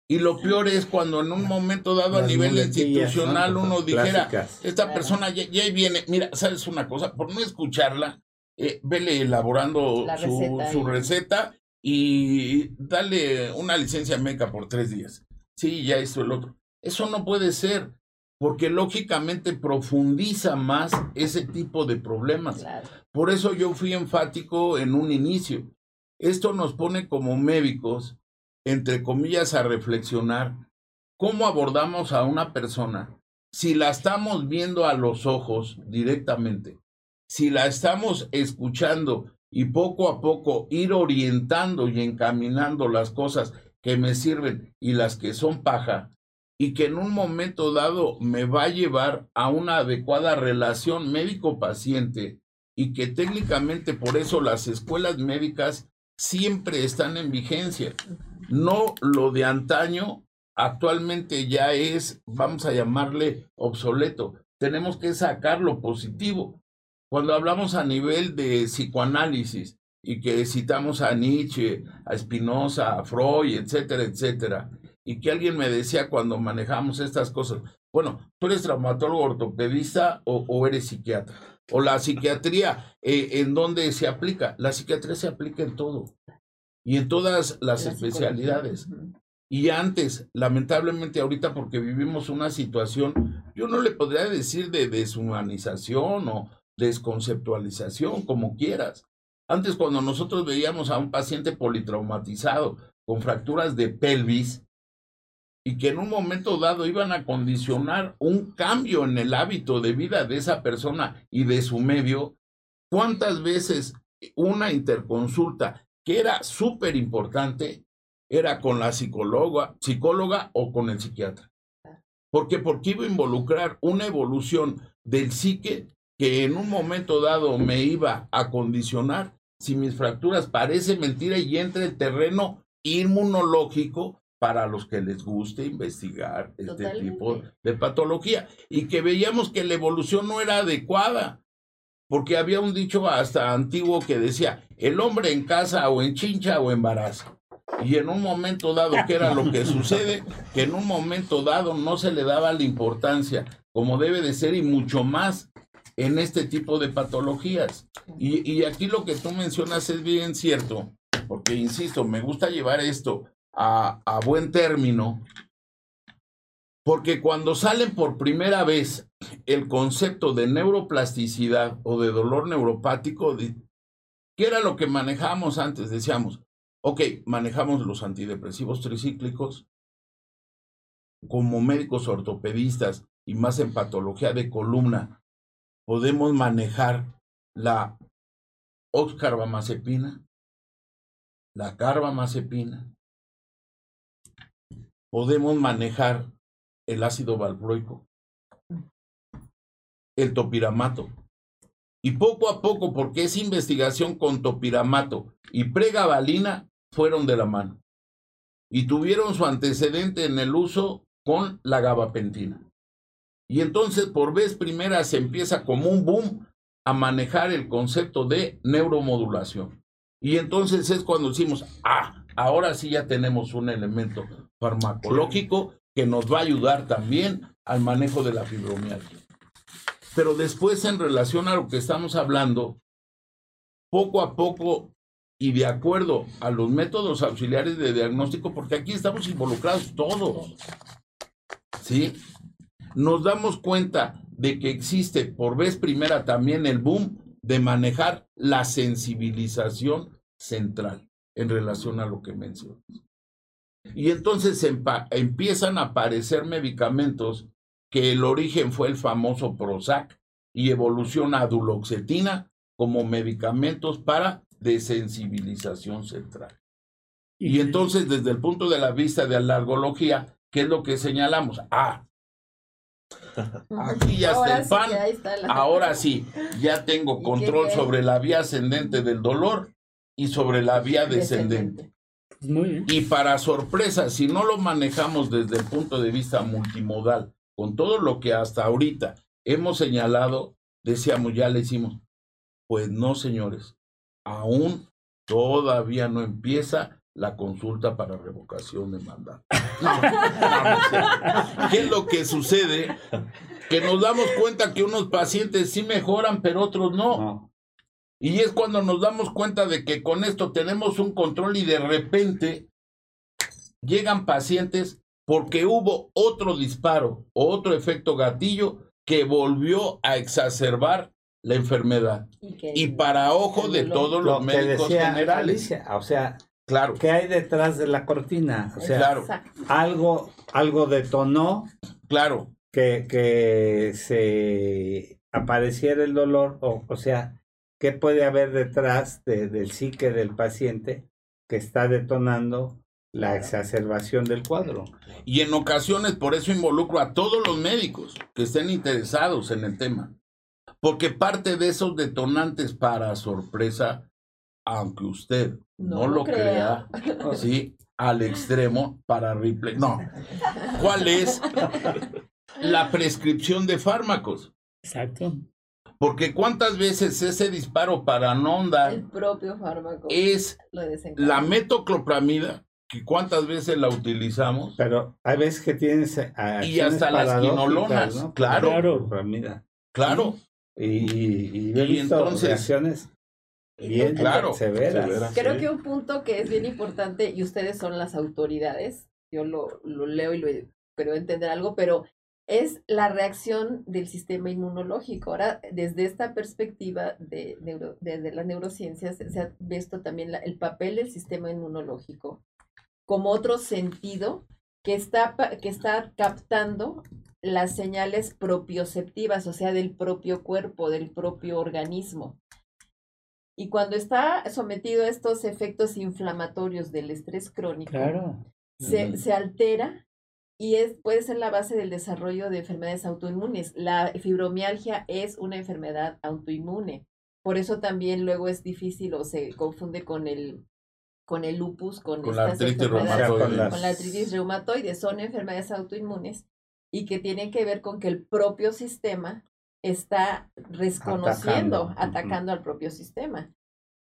Y lo peor es cuando en un momento dado a nivel institucional uno dijera, esta persona ya, viene, mira, ¿sabes una cosa? Por no escucharla, eh, vele elaborando su, su receta y dale una licencia meca por tres días. Sí, ya hizo el otro. Eso no puede ser, porque lógicamente profundiza más ese tipo de problemas. Por eso yo fui enfático en un inicio. Esto nos pone como médicos entre comillas, a reflexionar cómo abordamos a una persona si la estamos viendo a los ojos directamente, si la estamos escuchando y poco a poco ir orientando y encaminando las cosas que me sirven y las que son paja, y que en un momento dado me va a llevar a una adecuada relación médico-paciente y que técnicamente por eso las escuelas médicas siempre están en vigencia. No lo de antaño actualmente ya es, vamos a llamarle obsoleto. Tenemos que sacar lo positivo. Cuando hablamos a nivel de psicoanálisis y que citamos a Nietzsche, a Spinoza, a Freud, etcétera, etcétera, y que alguien me decía cuando manejamos estas cosas, bueno, ¿tú eres traumatólogo ortopedista o, eres psiquiatra? O la psiquiatría, eh, ¿en dónde se aplica? La psiquiatría se aplica en todo y en todas las especialidades. Y antes, lamentablemente ahorita porque vivimos una situación, yo no le podría decir de deshumanización o desconceptualización, como quieras. Antes cuando nosotros veíamos a un paciente politraumatizado con fracturas de pelvis y que en un momento dado iban a condicionar un cambio en el hábito de vida de esa persona y de su medio, ¿cuántas veces una interconsulta que era súper importante era con la psicóloga, psicóloga o con el psiquiatra. ¿Por qué? Porque iba a involucrar una evolución del psique que en un momento dado me iba a condicionar. Si mis fracturas parece mentira y entra el terreno inmunológico para los que les guste investigar este tipo de patología. Y que veíamos que la evolución no era adecuada porque había un dicho hasta antiguo que decía el hombre en casa o en chincha o embarazo y en un momento dado, que era lo que sucede, que en un momento dado no se le daba la importancia como debe de ser y mucho más en este tipo de patologías. Y, aquí lo que tú mencionas es bien cierto, porque insisto, me gusta llevar esto a, a buen término, porque cuando salen por primera vez el concepto de neuroplasticidad o de dolor neuropático, ¿qué era lo que manejamos antes? Decíamos, Ok, manejamos los antidepresivos tricíclicos. Como médicos ortopedistas y más en patología de columna, podemos manejar la oxcarbamazepina, la carbamazepina. Podemos manejar el ácido valproico, el topiramato. Y poco a poco, porque es investigación con topiramato y pregabalina, fueron de la mano y tuvieron su antecedente en el uso con la gabapentina. Y entonces por vez primera se empieza como un boom a manejar el concepto de neuromodulación. Y entonces es cuando decimos, ah, ahora sí ya tenemos un elemento farmacológico que nos va a ayudar también al manejo de la fibromialgia. Pero después en relación a lo que estamos hablando, poco a poco y de acuerdo a los métodos auxiliares de diagnóstico, porque aquí estamos involucrados todos, ¿sí? Nos damos cuenta de que existe por vez primera también el boom de manejar la sensibilización central en relación a lo que mencionas. Y entonces empiezan a aparecer medicamentos que el origen fue el famoso Prozac y evoluciona a duloxetina como medicamentos para de sensibilización central. Y entonces, desde el punto de la vista de alargología, ¿qué es lo que señalamos? Ah, aquí ya está el pan, ahora sí, ya tengo control sobre la vía ascendente del dolor y sobre la vía descendente. Y para sorpresa, si no lo manejamos desde el punto de vista multimodal, con todo lo que hasta ahorita hemos señalado, decíamos, ya le hicimos, pues no, señores, aún todavía no empieza la consulta para revocación de mandato. ¿Qué es lo que sucede? Que nos damos cuenta que unos pacientes sí mejoran, pero otros no. Y es cuando nos damos cuenta de que con esto tenemos un control y de repente llegan pacientes porque hubo otro disparo o otro efecto gatillo que volvió a exacerbar la enfermedad. Y, para ojo de todos los médicos generales. o sea, claro. ¿qué hay detrás de la cortina? O sea, algo, algo detonó. Claro. Que, que se apareciera el dolor, o, o sea, ¿qué puede haber detrás del psique del paciente que está detonando la exacerbación del cuadro. Y en ocasiones por eso involucro a todos los médicos que estén interesados en el tema Porque parte de esos detonantes para sorpresa, aunque usted no, lo crea, sí, al extremo para Ripley. No. ¿Cuál es la prescripción de fármacos? Exacto. Porque cuántas veces ese disparo para no andar el propio fármaco es la metoclopramida que cuántas veces la utilizamos. Pero hay veces que tienes y hasta las quinolonas, claro, claro, claro. Y, y, entonces bien claro, severas. Creo que un punto que es bien importante y ustedes son las autoridades. Yo lo, lo leo y lo pero entender algo, pero es la reacción del sistema inmunológico. Ahora, desde esta perspectiva de, neuro, de, las neurociencias, se ha visto también el papel del sistema inmunológico como otro sentido que está, que está captando las señales propioceptivas, o sea, del propio cuerpo, del propio organismo. Y cuando está sometido a estos efectos inflamatorios del estrés crónico, se, se altera y es, puede ser la base del desarrollo de enfermedades autoinmunes. La fibromialgia es una enfermedad autoinmune. Por eso también luego es difícil o se confunde con el, con el lupus, con, la artritis reumatoide. Con, la artritis reumatoide. Son enfermedades autoinmunes y que tienen que ver con que el propio sistema está desconociendo, atacando al propio sistema.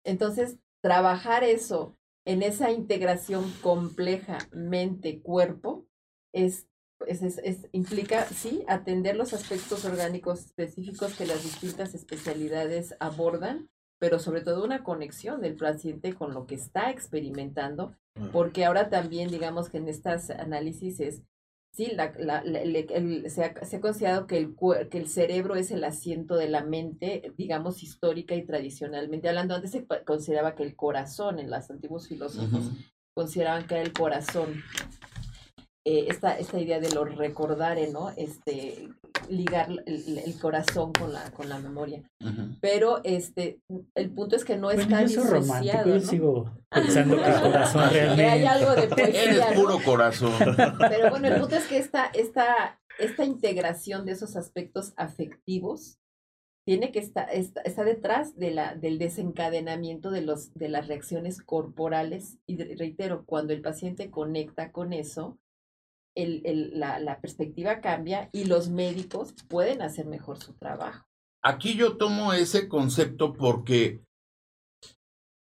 Entonces, trabajar eso en esa integración compleja mente-cuerpo es, es, es, implica, sí, atender los aspectos orgánicos específicos que las distintas especialidades abordan, pero sobre todo una conexión del paciente con lo que está experimentando, porque ahora también, digamos que en estas análisis es, sí, la, la, se, ha, se, ha, considerado que el, que el cerebro es el asiento de la mente, digamos, histórica y tradicionalmente hablando. Antes se consideraba que el corazón, en los antiguos filósofos, consideraban que era el corazón eh, esta, esta idea de lo recordar, ¿no? Este, ligar el, corazón con la, con la memoria. Pero este, el punto es que no está disociado. Yo sigo pensando que el corazón realmente... hay algo de poesía, Eres puro corazón. Pero bueno, el punto es que esta, esta, esta integración de esos aspectos afectivos tiene que estar, está, está, detrás de la, del desencadenamiento de, los, de las reacciones corporales. Y reitero, cuando el paciente conecta con eso, la, la perspectiva cambia y los médicos pueden hacer mejor su trabajo. Aquí yo tomo ese concepto porque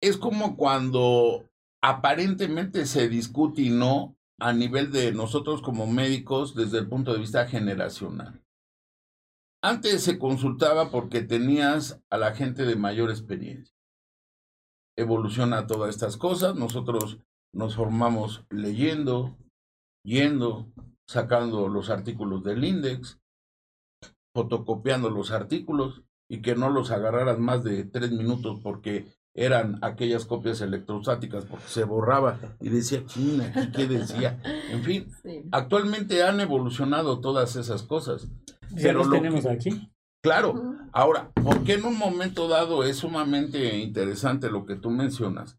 es como cuando aparentemente se discute y no a nivel de nosotros como médicos desde el punto de vista generacional. Antes se consultaba porque tenías a la gente de mayor experiencia. Evoluciona todas estas cosas, nosotros nos formamos leyendo, yendo, sacando los artículos del index, fotocopiando los artículos y que no los agarraran más de tres minutos porque eran aquellas copias electrostáticas porque se borraba y decía, China, ¿qué decía? En fin, actualmente han evolucionado todas esas cosas. Ya los tenemos aquí. Claro, ahora, porque en un momento dado es sumamente interesante lo que tú mencionas?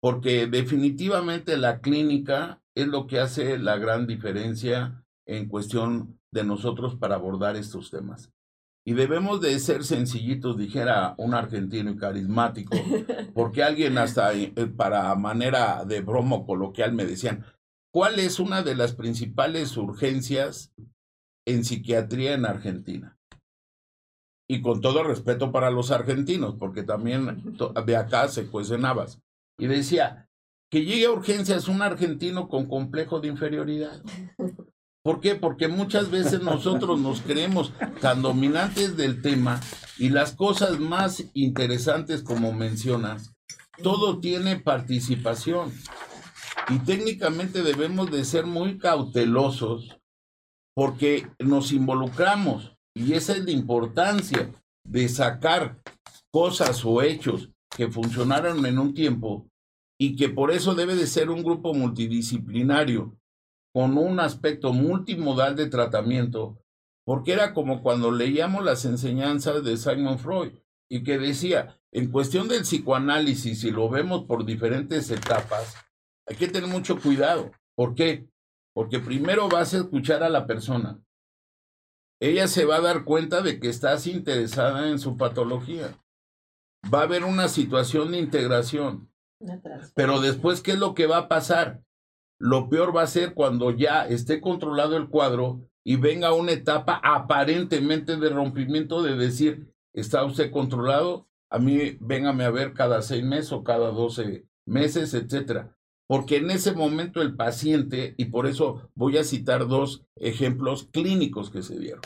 Porque definitivamente la clínica es lo que hace la gran diferencia en cuestión de nosotros para abordar estos temas. Y debemos de ser sencillitos, dijera un argentino y carismático, porque alguien hasta eh, para manera de bromo coloquial me decían, ¿cuál es una de las principales urgencias en psiquiatría en Argentina? Y con todo respeto para los argentinos, porque también de acá se cuecen habas. Y decía, que llegue a urgencias un argentino con complejo de inferioridad. ¿Por qué? Porque muchas veces nosotros nos creemos tan dominantes del tema y las cosas más interesantes como mencionas, todo tiene participación. Y técnicamente debemos de ser muy cautelosos porque nos involucramos y esa es la importancia de sacar cosas o hechos que funcionaron en un tiempo y que por eso debe de ser un grupo multidisciplinario con un aspecto multimodal de tratamiento, porque era como cuando leíamos las enseñanzas de Simon Freud y que decía, en cuestión del psicoanálisis, si lo vemos por diferentes etapas, hay que tener mucho cuidado. ¿Por qué? Porque primero vas a escuchar a la persona. ella se va a dar cuenta de que estás interesada en su patología. Va a haber una situación de integración. Pero después, ¿qué es lo que va a pasar? Lo peor va a ser cuando ya esté controlado el cuadro y venga una etapa aparentemente de rompimiento de decir, ¿está usted controlado? A mí, véngame a ver cada seis meses o cada doce meses, etcétera. Porque en ese momento el paciente, y por eso voy a citar dos ejemplos clínicos que se dieron.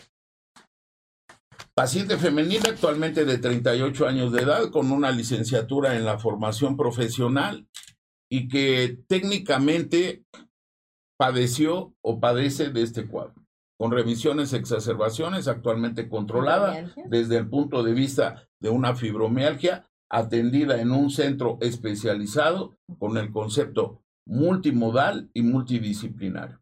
Paciente femenina actualmente de 38 años de edad con una licenciatura en la formación profesional y que técnicamente padeció o padece de este cuadro, con revisiones, exacerbaciones, actualmente controlada desde el punto de vista de una fibromialgia atendida en un centro especializado con el concepto multimodal y multidisciplinario.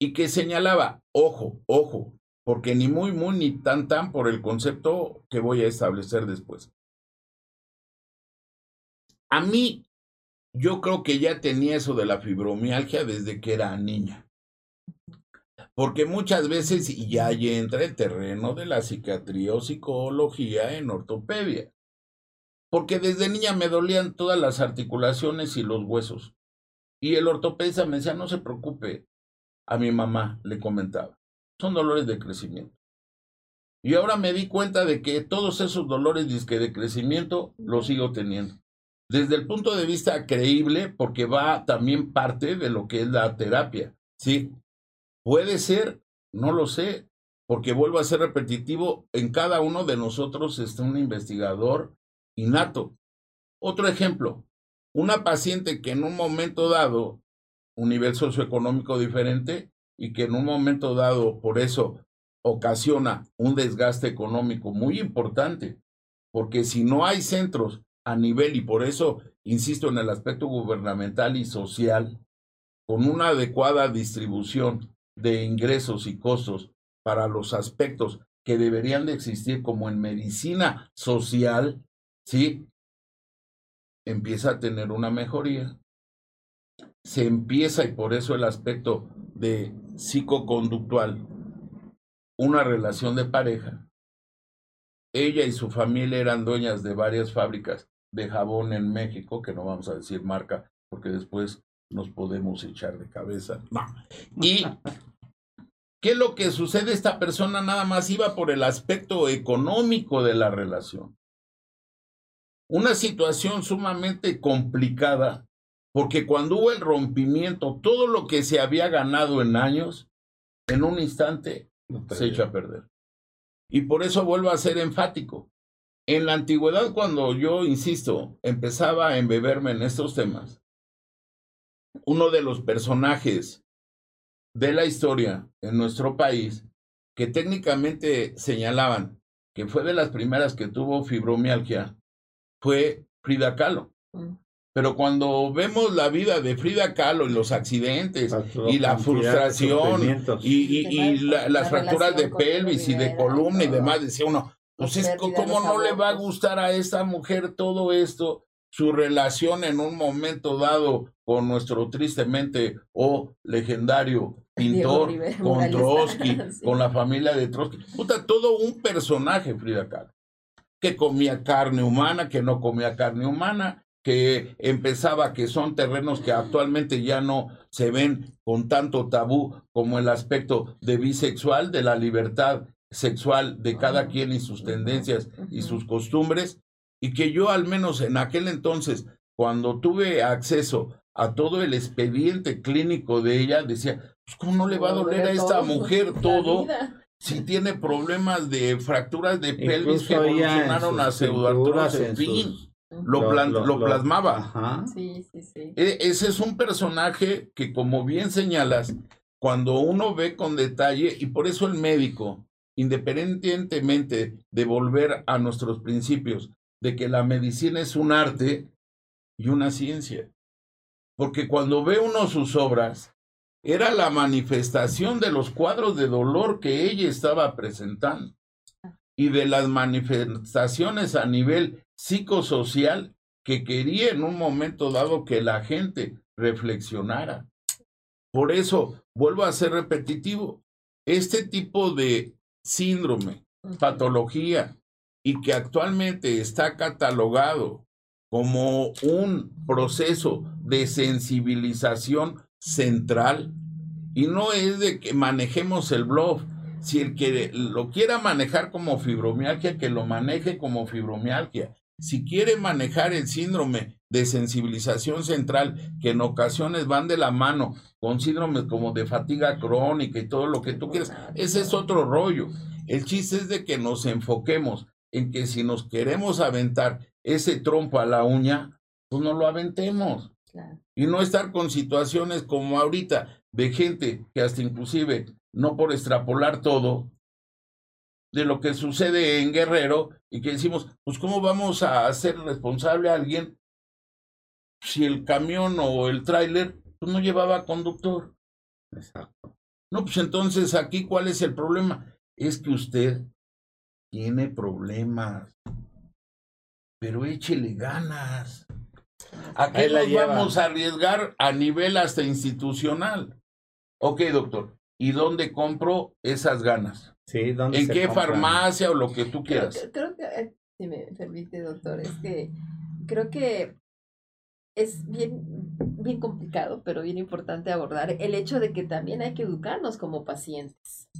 Y que señalaba, ojo, ojo, porque ni muy, muy, ni tan, tan por el concepto que voy a establecer después. A mí, yo creo que ya tenía eso de la fibromialgia desde que era niña. Porque muchas veces ya entra el terreno de la psiquiatría o psicología en ortopedia porque desde niña me dolían todas las articulaciones y los huesos. Y el ortopedista me decía, no se preocupe. A mi mamá le comentaba, son dolores de crecimiento. Y ahora me di cuenta de que todos esos dolores de crecimiento los sigo teniendo. Desde el punto de vista creíble, porque va también parte de lo que es la terapia. Sí, puede ser, no lo sé, porque vuelvo a ser repetitivo, en cada uno de nosotros está un investigador innato. Otro ejemplo, una paciente que en un momento dado, un nivel socioeconómico diferente, y que en un momento dado, por eso, ocasiona un desgaste económico muy importante, porque si no hay centros a nivel, y por eso insisto en el aspecto gubernamental y social, con una adecuada distribución de ingresos y costos para los aspectos que deberían de existir como en medicina social, ¿sí? Empieza a tener una mejoría. Se empieza, y por eso el aspecto de psicoconductual, una relación de pareja. Ella y su familia eran dueñas de varias fábricas de jabón en México, que no vamos a decir marca, porque después nos podemos echar de cabeza. Y ¿Qué es lo que sucede? Esta persona nada más iba por el aspecto económico de la relación una situación sumamente complicada, porque cuando hubo el rompimiento, todo lo que se había ganado en años, en un instante se echa a perder. Y por eso vuelvo a ser enfático. En la antigüedad, cuando yo, insisto, empezaba a embeberme en estos temas, uno de los personajes de la historia en nuestro país, que técnicamente señalaban que fue de las primeras que tuvo fibromialgia, fue Frida Kahlo. Mm. Pero cuando vemos la vida de Frida Kahlo y los accidentes y la frustración y, las fracturas de pelvis y de columna y demás, decía uno, pues es cómo no le va a gustar a esta mujer todo esto, su relación en un momento dado con nuestro tristemente o legendario pintor, con Trotsky, con la familia de Trotsky. Puta, todo un personaje Frida Kahlo que comía carne humana, que no comía carne humana, que empezaba que son terrenos que actualmente ya no se ven con tanto tabú como el aspecto de bisexual, de la libertad sexual de cada quien y sus tendencias y sus costumbres, y que yo al menos en aquel entonces, cuando tuve acceso a todo el expediente clínico de ella, decía, pues ¿cómo no le va a doler a esta mujer todo? si tiene problemas de fracturas de pelvis que evolucionaron a pseudoartrosis, en fin, lo, lo, plasmaba. Sí, sí, sí. E, ese es un personaje que, como bien señalas, cuando uno ve con detalle, y por eso el médico, independientemente de volver a nuestros principios, de que la medicina es un arte y una ciencia. Porque cuando ve uno sus obras, era la manifestación de los cuadros de dolor que ella estaba presentando y de las manifestaciones a nivel psicosocial que quería en un momento dado que la gente reflexionara. Por eso, vuelvo a ser repetitivo, este tipo de síndrome, patología, y que actualmente está catalogado como un proceso de sensibilización central, y no es de que manejemos el blog, si el que lo quiera manejar como fibromialgia, que lo maneje como fibromialgia. Si quiere manejar el síndrome de sensibilización central, que en ocasiones van de la mano con síndromes como de fatiga crónica y todo lo que tú quieras, ese es otro rollo. El chiste es de que nos enfoquemos en que si nos queremos aventar ese trompo a la uña, pues no lo aventemos. Y no estar con situaciones como ahorita de gente que hasta inclusive, no por extrapolar todo, de lo que sucede en Guerrero y que decimos, pues ¿cómo vamos a hacer responsable a alguien si el camión o el tráiler pues, no llevaba conductor? Exacto. No, pues entonces aquí cuál es el problema? Es que usted tiene problemas, pero échele ganas. ¿A qué nos vamos a arriesgar a nivel hasta institucional? Ok, doctor, ¿y dónde compro esas ganas? Sí, ¿dónde ¿En qué farmacia o lo que tú quieras? Creo, que, si me permite, doctor, es que creo que es bien, bien complicado, pero bien importante abordar el hecho de que también hay que educarnos como pacientes.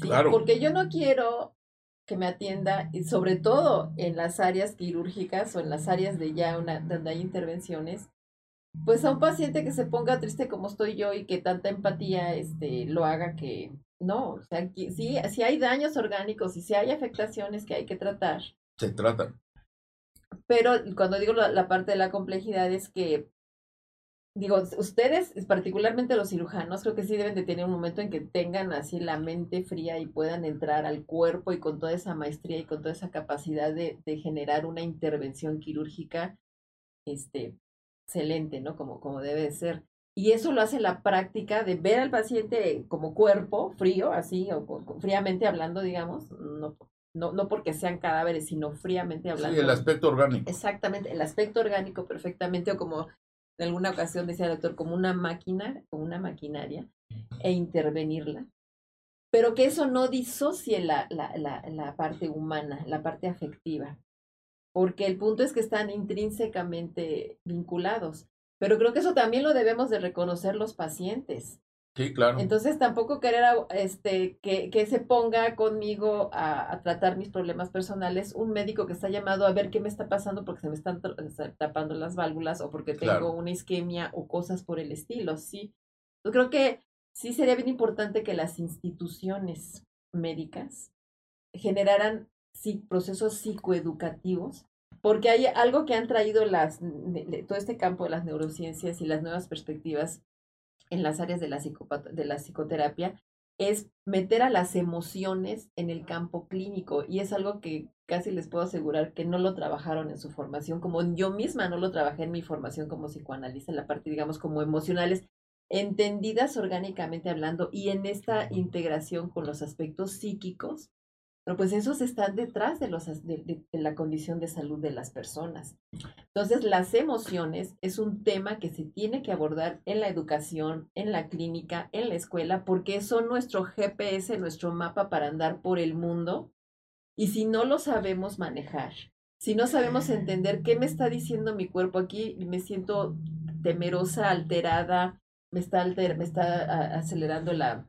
Claro. Porque yo no quiero que me atienda, y sobre todo en las áreas quirúrgicas o en las áreas de ya una, donde hay intervenciones, pues a un paciente que se ponga triste como estoy yo y que tanta empatía este, lo haga que no, o sea, que, sí, si hay daños orgánicos y si hay afectaciones que hay que tratar. Se tratan. Pero cuando digo la, la parte de la complejidad es que digo, ustedes, particularmente los cirujanos, creo que sí deben de tener un momento en que tengan así la mente fría y puedan entrar al cuerpo y con toda esa maestría y con toda esa capacidad de, de generar una intervención quirúrgica, este, excelente, ¿no? Como, como debe de ser. Y eso lo hace la práctica de ver al paciente como cuerpo frío, así, o fríamente hablando, digamos, no, no, no porque sean cadáveres, sino fríamente hablando. Sí, el aspecto orgánico. Exactamente, el aspecto orgánico perfectamente, o como en alguna ocasión decía el doctor, como una máquina, como una maquinaria, e intervenirla. Pero que eso no disocie la, la, la, la parte humana, la parte afectiva, porque el punto es que están intrínsecamente vinculados. Pero creo que eso también lo debemos de reconocer los pacientes. Sí, claro. Entonces tampoco querer este, que, que se ponga conmigo a, a, tratar mis problemas personales un médico que está llamado a ver qué me está pasando porque se me están tapando las válvulas o porque tengo una isquemia o cosas por el estilo, ¿sí? Yo creo que sí sería bien importante que las instituciones médicas generaran sí, procesos psicoeducativos porque hay algo que han traído las, todo este campo de las neurociencias y las nuevas perspectivas en las áreas de la, de la psicoterapia es meter a las emociones en el campo clínico y es algo que casi les puedo asegurar que no lo trabajaron en su formación, como yo misma no lo trabajé en mi formación como psicoanalista, en la parte, digamos, como emocionales, entendidas orgánicamente hablando y en esta integración con los aspectos psíquicos pero pues esos están detrás de, los, de, la condición de salud de las personas. Entonces, las emociones es un tema que se tiene que abordar en la educación, en la clínica, en la escuela, porque son nuestro GPS, nuestro mapa para andar por el mundo. Y si no lo sabemos manejar, si no sabemos entender qué me está diciendo mi cuerpo aquí, me siento temerosa, alterada, me está, alter, me está acelerando la,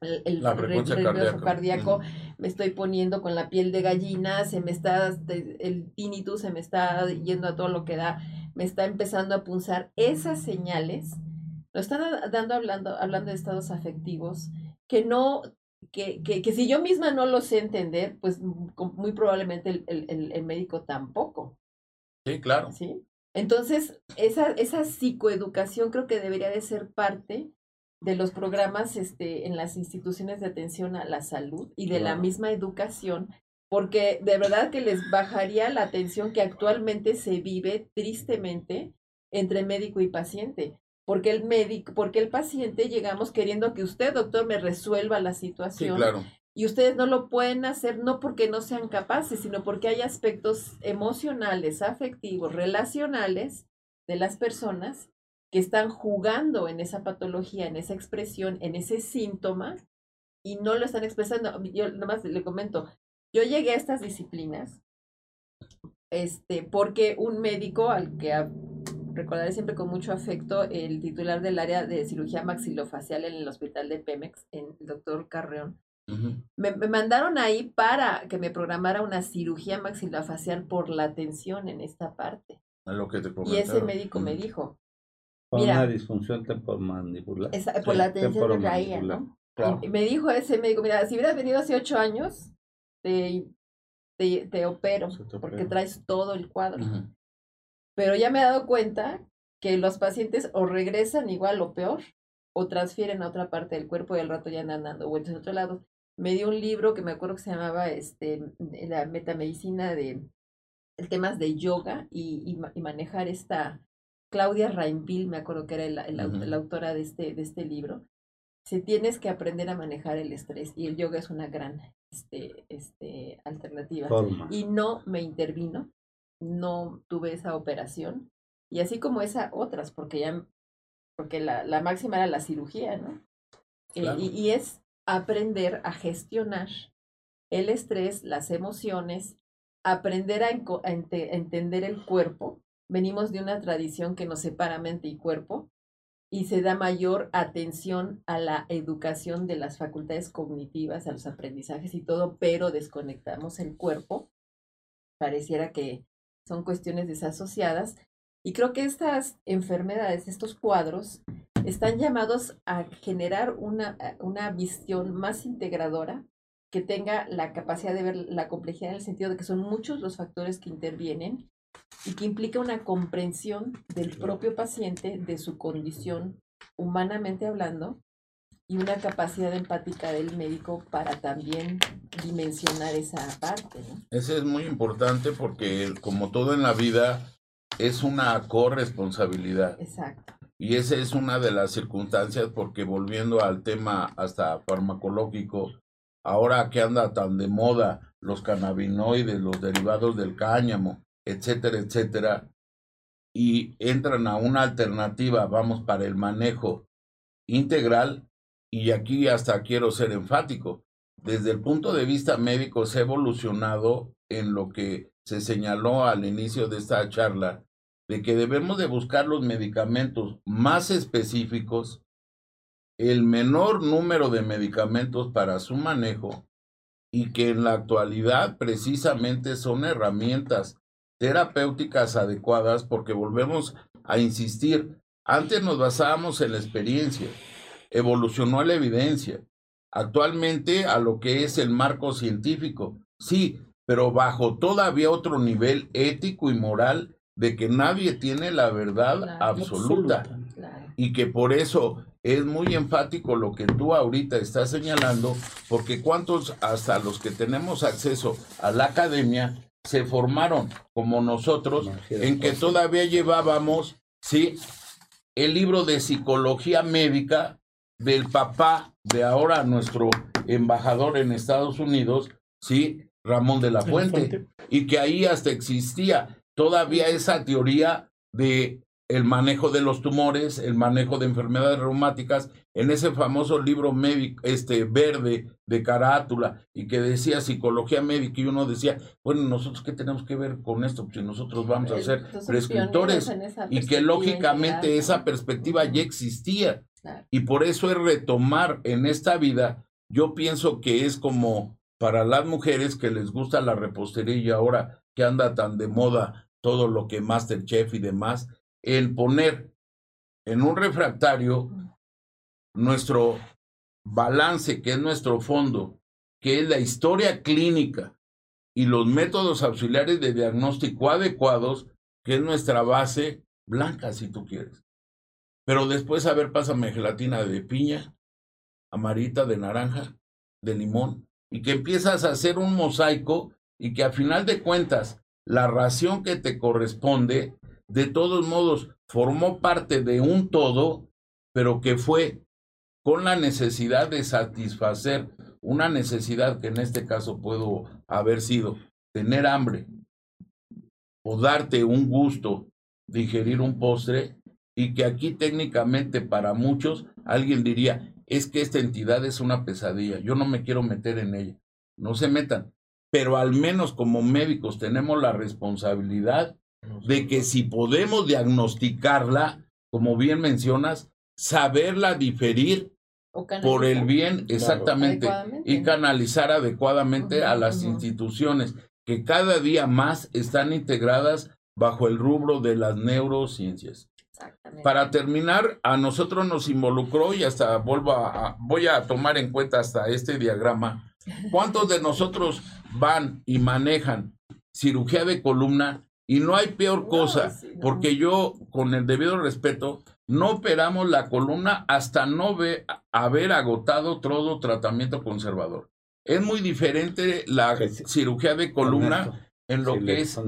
el, el ritmo cardíaco, me estoy poniendo con la piel de gallina, se me está, el tinnitus se me está yendo a todo lo que da, me está empezando a punzar. Esas señales lo están dando hablando, hablando de estados afectivos que no, que, que, que si yo misma no lo sé entender, pues muy probablemente el, el, el médico tampoco. Sí, claro. ¿Sí? Entonces, esa, esa psicoeducación creo que debería de ser parte de los programas este, en las instituciones de atención a la salud y de la misma educación, porque de verdad que les bajaría la atención que actualmente se vive tristemente entre médico y paciente. Porque el médico, porque el paciente llegamos queriendo que usted, doctor, me resuelva la situación. claro. Y ustedes no lo pueden hacer no porque no sean capaces, sino porque hay aspectos emocionales, afectivos, relacionales de las personas que están jugando en esa patología, en esa expresión, en ese síntoma, y no lo están expresando. Yo nomás le comento, yo llegué a estas disciplinas este, porque un médico al que recordaré siempre con mucho afecto, el titular del área de cirugía maxilofacial en el hospital de Pemex, el doctor Carreón, me, mandaron ahí para que me programara una cirugía maxilofacial por la tensión en esta parte. lo que te y ese médico me dijo, por una disfunción temporomandibular. por la tensión de caía, ¿no? Y me dijo ese médico, mira, si hubieras venido hace ocho años, te, te, opero, porque traes todo el cuadro. Pero ya me he dado cuenta que los pacientes o regresan igual o peor, o transfieren a otra parte del cuerpo y al rato ya andan dando vueltas a otro lado. Me dio un libro que me acuerdo que se llamaba este, La metamedicina de el temas de yoga y, y, manejar esta Claudia Rainville, me acuerdo que era la, autora de este, de este libro. Si tienes que aprender a manejar el estrés y el yoga es una gran este, este, alternativa. Y no me intervino, no tuve esa operación. Y así como esa, otras, porque ya, porque la, la máxima era la cirugía, ¿no? Eh, y, y, es aprender a gestionar el estrés, las emociones, aprender a, a entender el cuerpo. Venimos de una tradición que nos separa mente y cuerpo y se da mayor atención a la educación de las facultades cognitivas, a los aprendizajes y todo, pero desconectamos el cuerpo. Pareciera que son cuestiones desasociadas. Y creo que estas enfermedades, estos cuadros, están llamados a generar una, una visión más integradora que tenga la capacidad de ver la complejidad en el sentido de que son muchos los factores que intervienen y que implica una comprensión del propio paciente, de su condición humanamente hablando, y una capacidad empática del médico para también dimensionar esa parte. Ese es muy importante porque como todo en la vida es una corresponsabilidad. Exacto. Y esa es una de las circunstancias porque volviendo al tema hasta farmacológico, ahora que anda tan de moda los cannabinoides, los derivados del cáñamo, etcétera, etcétera, y entran a una alternativa, vamos, para el manejo integral, y aquí hasta quiero ser enfático, desde el punto de vista médico se ha evolucionado en lo que se señaló al inicio de esta charla, de que debemos de buscar los medicamentos más específicos, el menor número de medicamentos para su manejo y que en la actualidad precisamente son herramientas terapéuticas adecuadas porque volvemos a insistir, antes nos basábamos en la experiencia, evolucionó la evidencia, actualmente a lo que es el marco científico, sí, pero bajo todavía otro nivel ético y moral de que nadie tiene la verdad absoluta. Y que por eso es muy enfático lo que tú ahorita estás señalando, porque cuántos, hasta los que tenemos acceso a la academia, se formaron como nosotros, en que todavía llevábamos, ¿sí? El libro de psicología médica del papá de ahora nuestro embajador en Estados Unidos, ¿sí? Ramón de la Fuente, y que ahí hasta existía todavía esa teoría de el manejo de los tumores, el manejo de enfermedades reumáticas, en ese famoso libro médico, este verde de carátula, y que decía psicología médica, y uno decía, bueno, nosotros qué tenemos que ver con esto, pues si nosotros vamos a eh, ser prescriptores, y que lógicamente esa perspectiva ya existía, y por eso es retomar en esta vida, yo pienso que es como para las mujeres que les gusta la repostería y ahora que anda tan de moda todo lo que Masterchef y demás, el poner en un refractario nuestro balance, que es nuestro fondo, que es la historia clínica y los métodos auxiliares de diagnóstico adecuados, que es nuestra base blanca, si tú quieres. Pero después, a ver, pásame gelatina de piña, amarita, de naranja, de limón, y que empiezas a hacer un mosaico y que a final de cuentas, la ración que te corresponde de todos modos formó parte de un todo, pero que fue con la necesidad de satisfacer una necesidad que en este caso puedo haber sido tener hambre o darte un gusto, digerir un postre, y que aquí técnicamente para muchos alguien diría, es que esta entidad es una pesadilla, yo no me quiero meter en ella, no se metan, pero al menos como médicos tenemos la responsabilidad de que si podemos diagnosticarla, como bien mencionas, saberla diferir por el bien exactamente y canalizar adecuadamente a las instituciones que cada día más están integradas bajo el rubro de las neurociencias. Para terminar, a nosotros nos involucró y hasta vuelvo a, voy a tomar en cuenta hasta este diagrama. ¿Cuántos de nosotros van y manejan cirugía de columna? Y no hay peor cosa, porque yo, con el debido respeto, no operamos la columna hasta no haber agotado todo tratamiento conservador. Es muy diferente la cirugía de columna en lo que es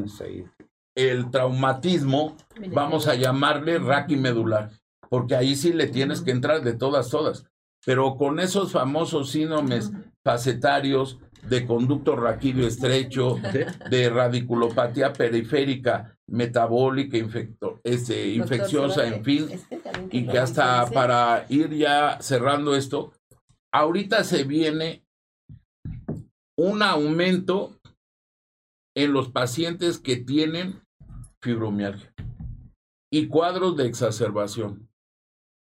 el traumatismo, vamos a llamarle raquimedular, porque ahí sí le tienes que entrar de todas, todas. Pero con esos famosos síndromes facetarios de conducto raquídeo estrecho, de radiculopatía periférica metabólica, este, infecciosa, en fin, este y que hasta para ir ya cerrando esto, ahorita se viene un aumento en los pacientes que tienen fibromialgia y cuadros de exacerbación.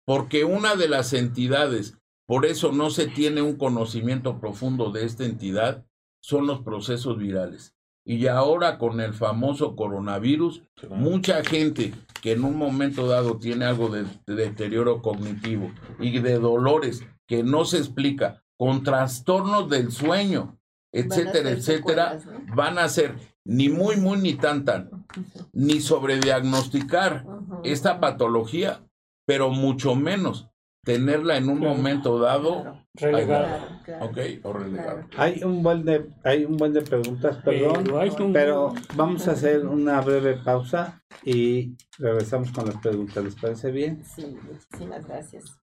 Porque una de las entidades, por eso no se tiene un conocimiento profundo de esta entidad, son los procesos virales. Y ahora con el famoso coronavirus, mucha gente que en un momento dado tiene algo de, deterioro cognitivo y de dolores que no se explica, con trastornos del sueño, etcétera, etcétera, van a ser ni muy, muy, ni tan, tan, ni sobrediagnosticar esta patología, pero mucho menos tenerla en un momento dado relegada. Ok, o relegada. Hay un buen de, hay un buen de preguntas, perdón, pero vamos a hacer una breve pausa y regresamos con las preguntas. ¿Les parece bien? Sí, muchísimas gracias.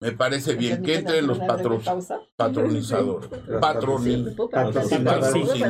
Me parece bien que entren los patronizadores. Patronizadores.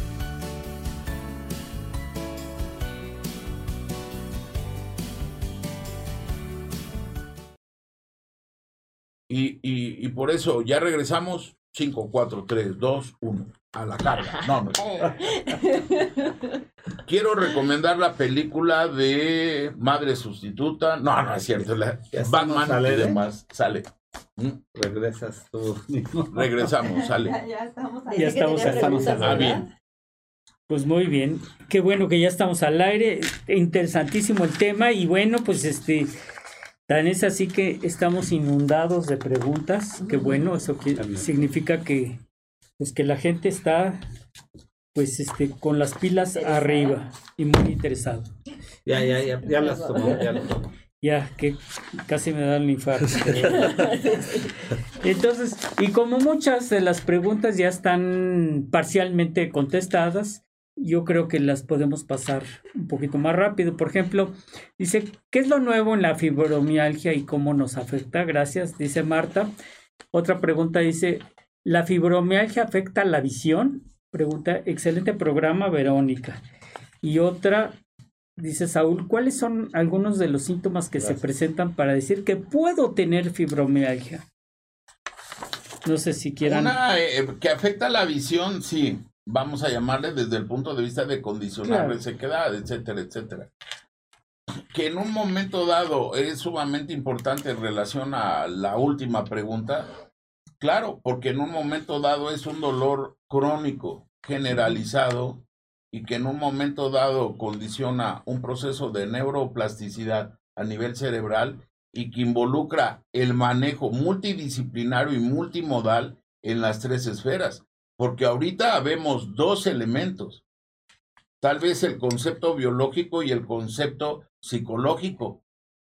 Por eso ya regresamos 5, 4, 3, 2, 1 a la carga. No, no. Quiero recomendar la película de Madre Sustituta. No, no es cierto. La, Batman sale y demás. Sale. ¿Mm? Regresas tú. Regresamos, sale. Ya, ya estamos ahí. Ya estamos, estamos al Ah, bien. Pues muy bien, qué bueno que ya estamos al aire, interesantísimo el tema y bueno, pues este, tan es así que estamos inundados de preguntas, qué bueno, eso que, significa que, pues que la gente está, pues este, con las pilas arriba y muy interesado. Ya, ya, ya, ya las tomó, ya las tomó. Ya, que casi me da un infarto. Entonces, y como muchas de las preguntas ya están parcialmente contestadas, yo creo que las podemos pasar un poquito más rápido. Por ejemplo, dice, ¿qué es lo nuevo en la fibromialgia y cómo nos afecta? Gracias, dice Marta. Otra pregunta dice, ¿la fibromialgia afecta la visión? Pregunta, excelente programa, Verónica. Y otra, dice Saúl, ¿cuáles son algunos de los síntomas que se presentan para decir que puedo tener fibromialgia? No sé si quieran. Una eh, que afecta la visión, sí. Vamos a llamarle desde el punto de vista de condicionar Claro. resequedad, etcétera, etcétera. Que en un momento dado es sumamente importante en relación a la última pregunta. Claro, porque en un momento dado es un dolor crónico, generalizado, y que en un momento dado condiciona un proceso de neuroplasticidad a nivel cerebral y que involucra el manejo multidisciplinario y multimodal en las tres esferas. Porque ahorita vemos dos elementos, tal vez el concepto biológico y el concepto psicológico,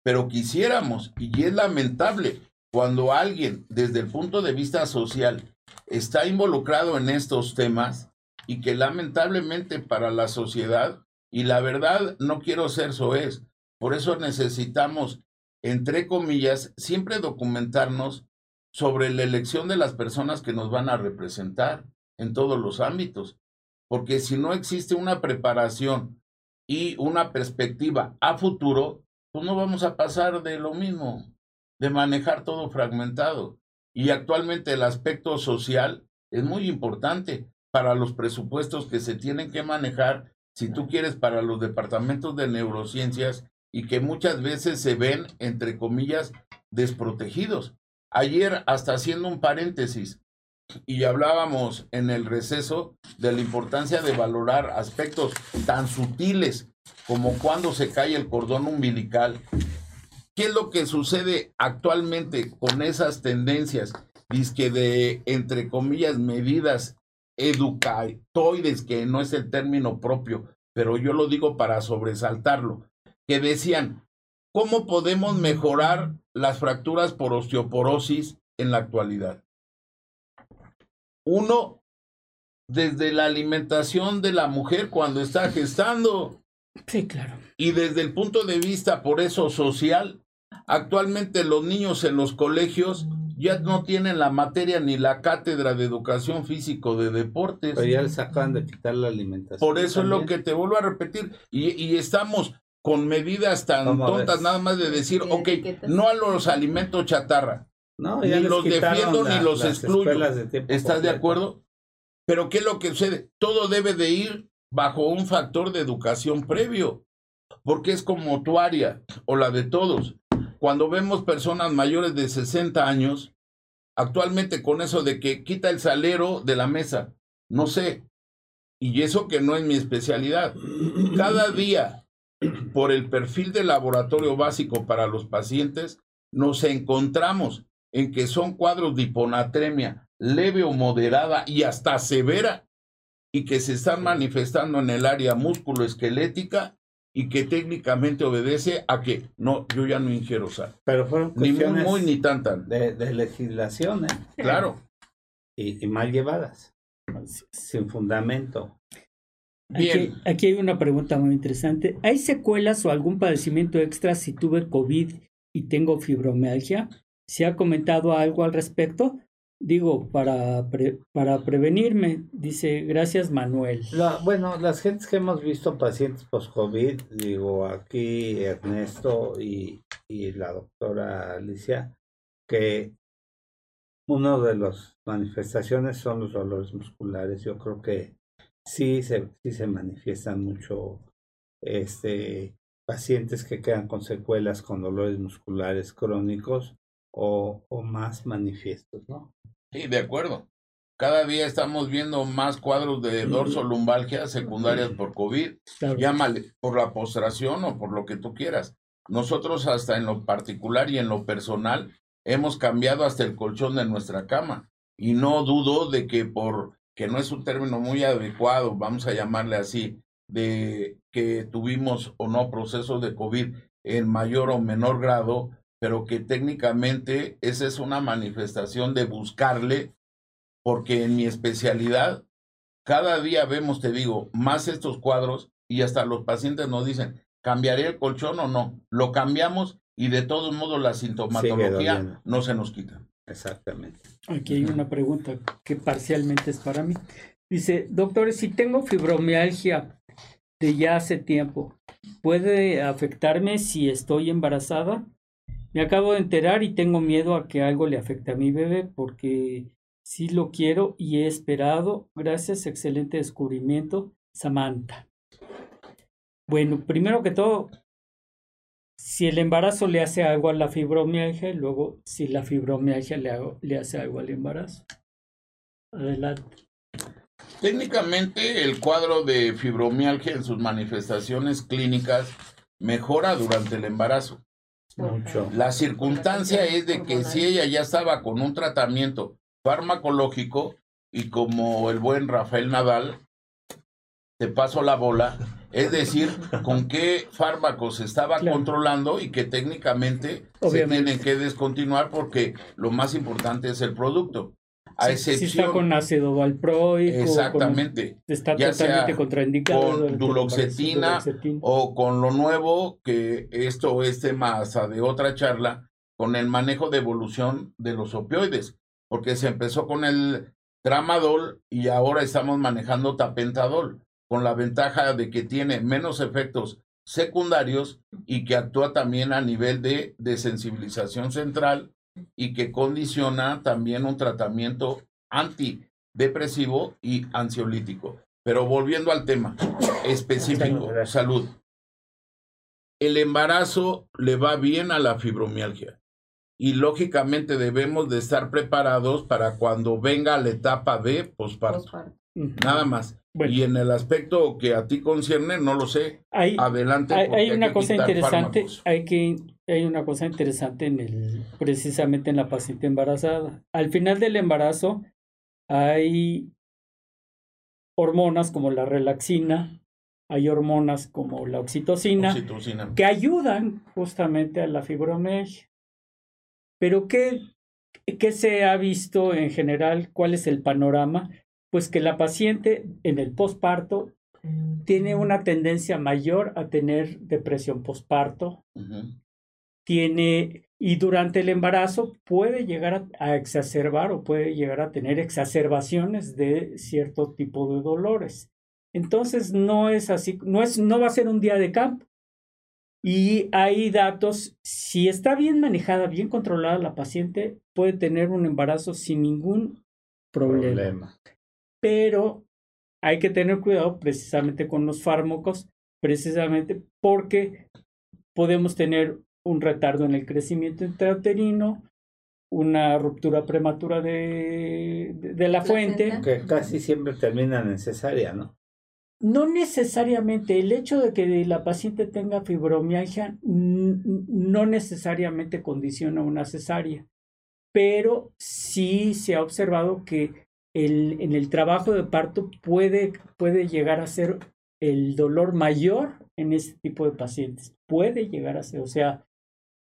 pero quisiéramos, y es lamentable, cuando alguien desde el punto de vista social está involucrado en estos temas y que lamentablemente para la sociedad, y la verdad no quiero ser soez, por eso necesitamos, entre comillas, siempre documentarnos sobre la elección de las personas que nos van a representar en todos los ámbitos, porque si no existe una preparación y una perspectiva a futuro, pues no vamos a pasar de lo mismo, de manejar todo fragmentado. Y actualmente el aspecto social es muy importante para los presupuestos que se tienen que manejar, si tú quieres, para los departamentos de neurociencias y que muchas veces se ven, entre comillas, desprotegidos. Ayer, hasta haciendo un paréntesis, y hablábamos en el receso de la importancia de valorar aspectos tan sutiles como cuando se cae el cordón umbilical. ¿Qué es lo que sucede actualmente con esas tendencias? Dice de, entre comillas, medidas educatoides, que no es el término propio, pero yo lo digo para sobresaltarlo, que decían, ¿cómo podemos mejorar las fracturas por osteoporosis en la actualidad? Uno, desde la alimentación de la mujer cuando está gestando. Sí, claro. Y desde el punto de vista, por eso, social, actualmente los niños en los colegios ya no tienen la materia ni la cátedra de educación físico de deportes. Pero ya les acaban de quitar la alimentación. Por eso es lo que te vuelvo a repetir. Y, y estamos con medidas tan tontas, nada más de decir, ok, no a los alimentos chatarra. No, ni los defiendo ni los excluyo. ¿Estás de acuerdo? Pero ¿qué es lo que sucede? Todo debe de ir bajo un factor de educación previo, porque es como tu área o la de todos. Cuando vemos personas mayores de 60 años, actualmente con eso de que quita el salero de la mesa, no sé, y eso que no es mi especialidad. Cada día, por el perfil de laboratorio básico para los pacientes, nos encontramos en que son cuadros de hiponatremia leve o moderada y hasta severa y que se están manifestando en el área músculo-esquelética y que técnicamente obedece a que no, yo ya no ingiero sal. Pero fueron ni muy, muy ni tan tan. De, legislación, ¿eh? Claro. Y, mal llevadas, sin fundamento. Bien. Aquí, aquí hay una pregunta muy interesante. ¿Hay secuelas o algún padecimiento extra si tuve COVID y tengo fibromialgia? ¿Se ha comentado algo al respecto? Digo, para, para prevenirme, dice, gracias Manuel. bueno, las gentes que hemos visto pacientes post-COVID, digo, aquí Ernesto y, y la doctora Alicia, que una de las manifestaciones son los dolores musculares. Yo creo que sí se, sí se manifiestan mucho este, pacientes que quedan con secuelas con dolores musculares crónicos o, o más manifiestos, ¿no? Sí, de acuerdo. Cada día estamos viendo más cuadros de dorso-lumbalgia secundarias por COVID. Llámale por la postración o por lo que tú quieras. Nosotros hasta en lo particular y en lo personal hemos cambiado hasta el colchón de nuestra cama. Y no dudo de que por, que no es un término muy adecuado, vamos a llamarle así, de que tuvimos o no procesos de COVID en mayor o menor grado, pero que técnicamente esa es una manifestación de buscarle, porque en mi especialidad, cada día vemos, te digo, más estos cuadros y hasta los pacientes nos dicen, ¿cambiaré el colchón o no? Lo cambiamos y de todos modos la sintomatología no se nos quita. Exactamente. Aquí hay una pregunta que parcialmente es para mí. Dice, doctores, si tengo fibromialgia de ya hace tiempo, ¿puede afectarme si estoy embarazada? Me acabo de enterar y tengo miedo a que algo le afecte a mi bebé porque sí lo quiero y he esperado. Gracias, excelente descubrimiento, Samantha. Bueno, primero que todo, si el embarazo le hace algo a la fibromialgia y luego si la fibromialgia le, hace algo al embarazo. Adelante. Técnicamente el cuadro de fibromialgia en sus manifestaciones clínicas mejora durante el embarazo. La circunstancia es de que si ella ya estaba con un tratamiento farmacológico y como el buen Rafael Nadal, te paso la bola, es decir, con qué fármacos se estaba controlando y que técnicamente se tienen que descontinuar porque lo más importante es el producto. A excepción, si está con ácido valproico. Exactamente. está totalmente contraindicado. Con duloxetina o con lo nuevo, que esto es tema de otra charla, con el manejo de evolución de los opioides. Porque se empezó con el tramadol y ahora estamos manejando tapentadol, con la ventaja de que tiene menos efectos secundarios y que actúa también a nivel de, de sensibilización central y que condiciona también un tratamiento antidepresivo y ansiolítico. Pero volviendo al tema específico, salud. El embarazo le va bien a la fibromialgia y lógicamente debemos de estar preparados para cuando venga la etapa de posparto. Nada más. Y en el aspecto que a ti concierne, no lo sé. Adelante. Hay, una cosa interesante, hay que hay una cosa interesante en el precisamente en la paciente embarazada. Al final del embarazo hay hormonas como la relaxina, hay hormonas como la oxitocina, que ayudan justamente a la fibromialgia. Pero ¿qué, ¿qué se ha visto en general? ¿Cuál es el panorama? Pues que la paciente en el posparto tiene una tendencia mayor a tener depresión posparto, tiene y durante el embarazo puede llegar a, exacerbar o puede llegar a tener exacerbaciones de cierto tipo de dolores. Entonces no es así, no es no va a ser un día de campo. Y hay datos, si está bien manejada, bien controlada la paciente, puede tener un embarazo sin ningún problema pero hay que tener cuidado precisamente con los fármacos, precisamente porque podemos tener un retardo en el crecimiento intrauterino, una ruptura prematura de, de, la fuente. Que casi siempre termina necesaria, ¿no? No necesariamente. El hecho de que la paciente tenga fibromialgia no necesariamente condiciona una cesárea, pero sí se ha observado que el, en el trabajo de parto puede, puede llegar a ser el dolor mayor en este tipo de pacientes. Puede llegar a ser, o sea,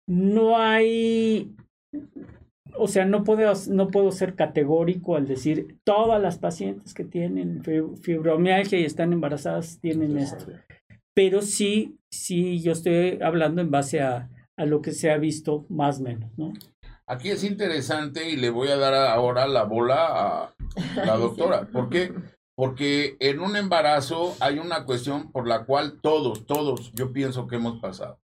no hay, o sea, no puedo, no puedo ser categórico al decir todas las pacientes que tienen fibromialgia y están embarazadas tienen esto. Pero sí, sí, yo estoy hablando en base a, a lo que se ha visto más o menos, ¿no? Aquí es interesante y le voy a dar ahora la bola a la doctora. ¿Por qué? Porque en un embarazo hay una cuestión por la cual todos, todos, yo pienso que hemos pasado.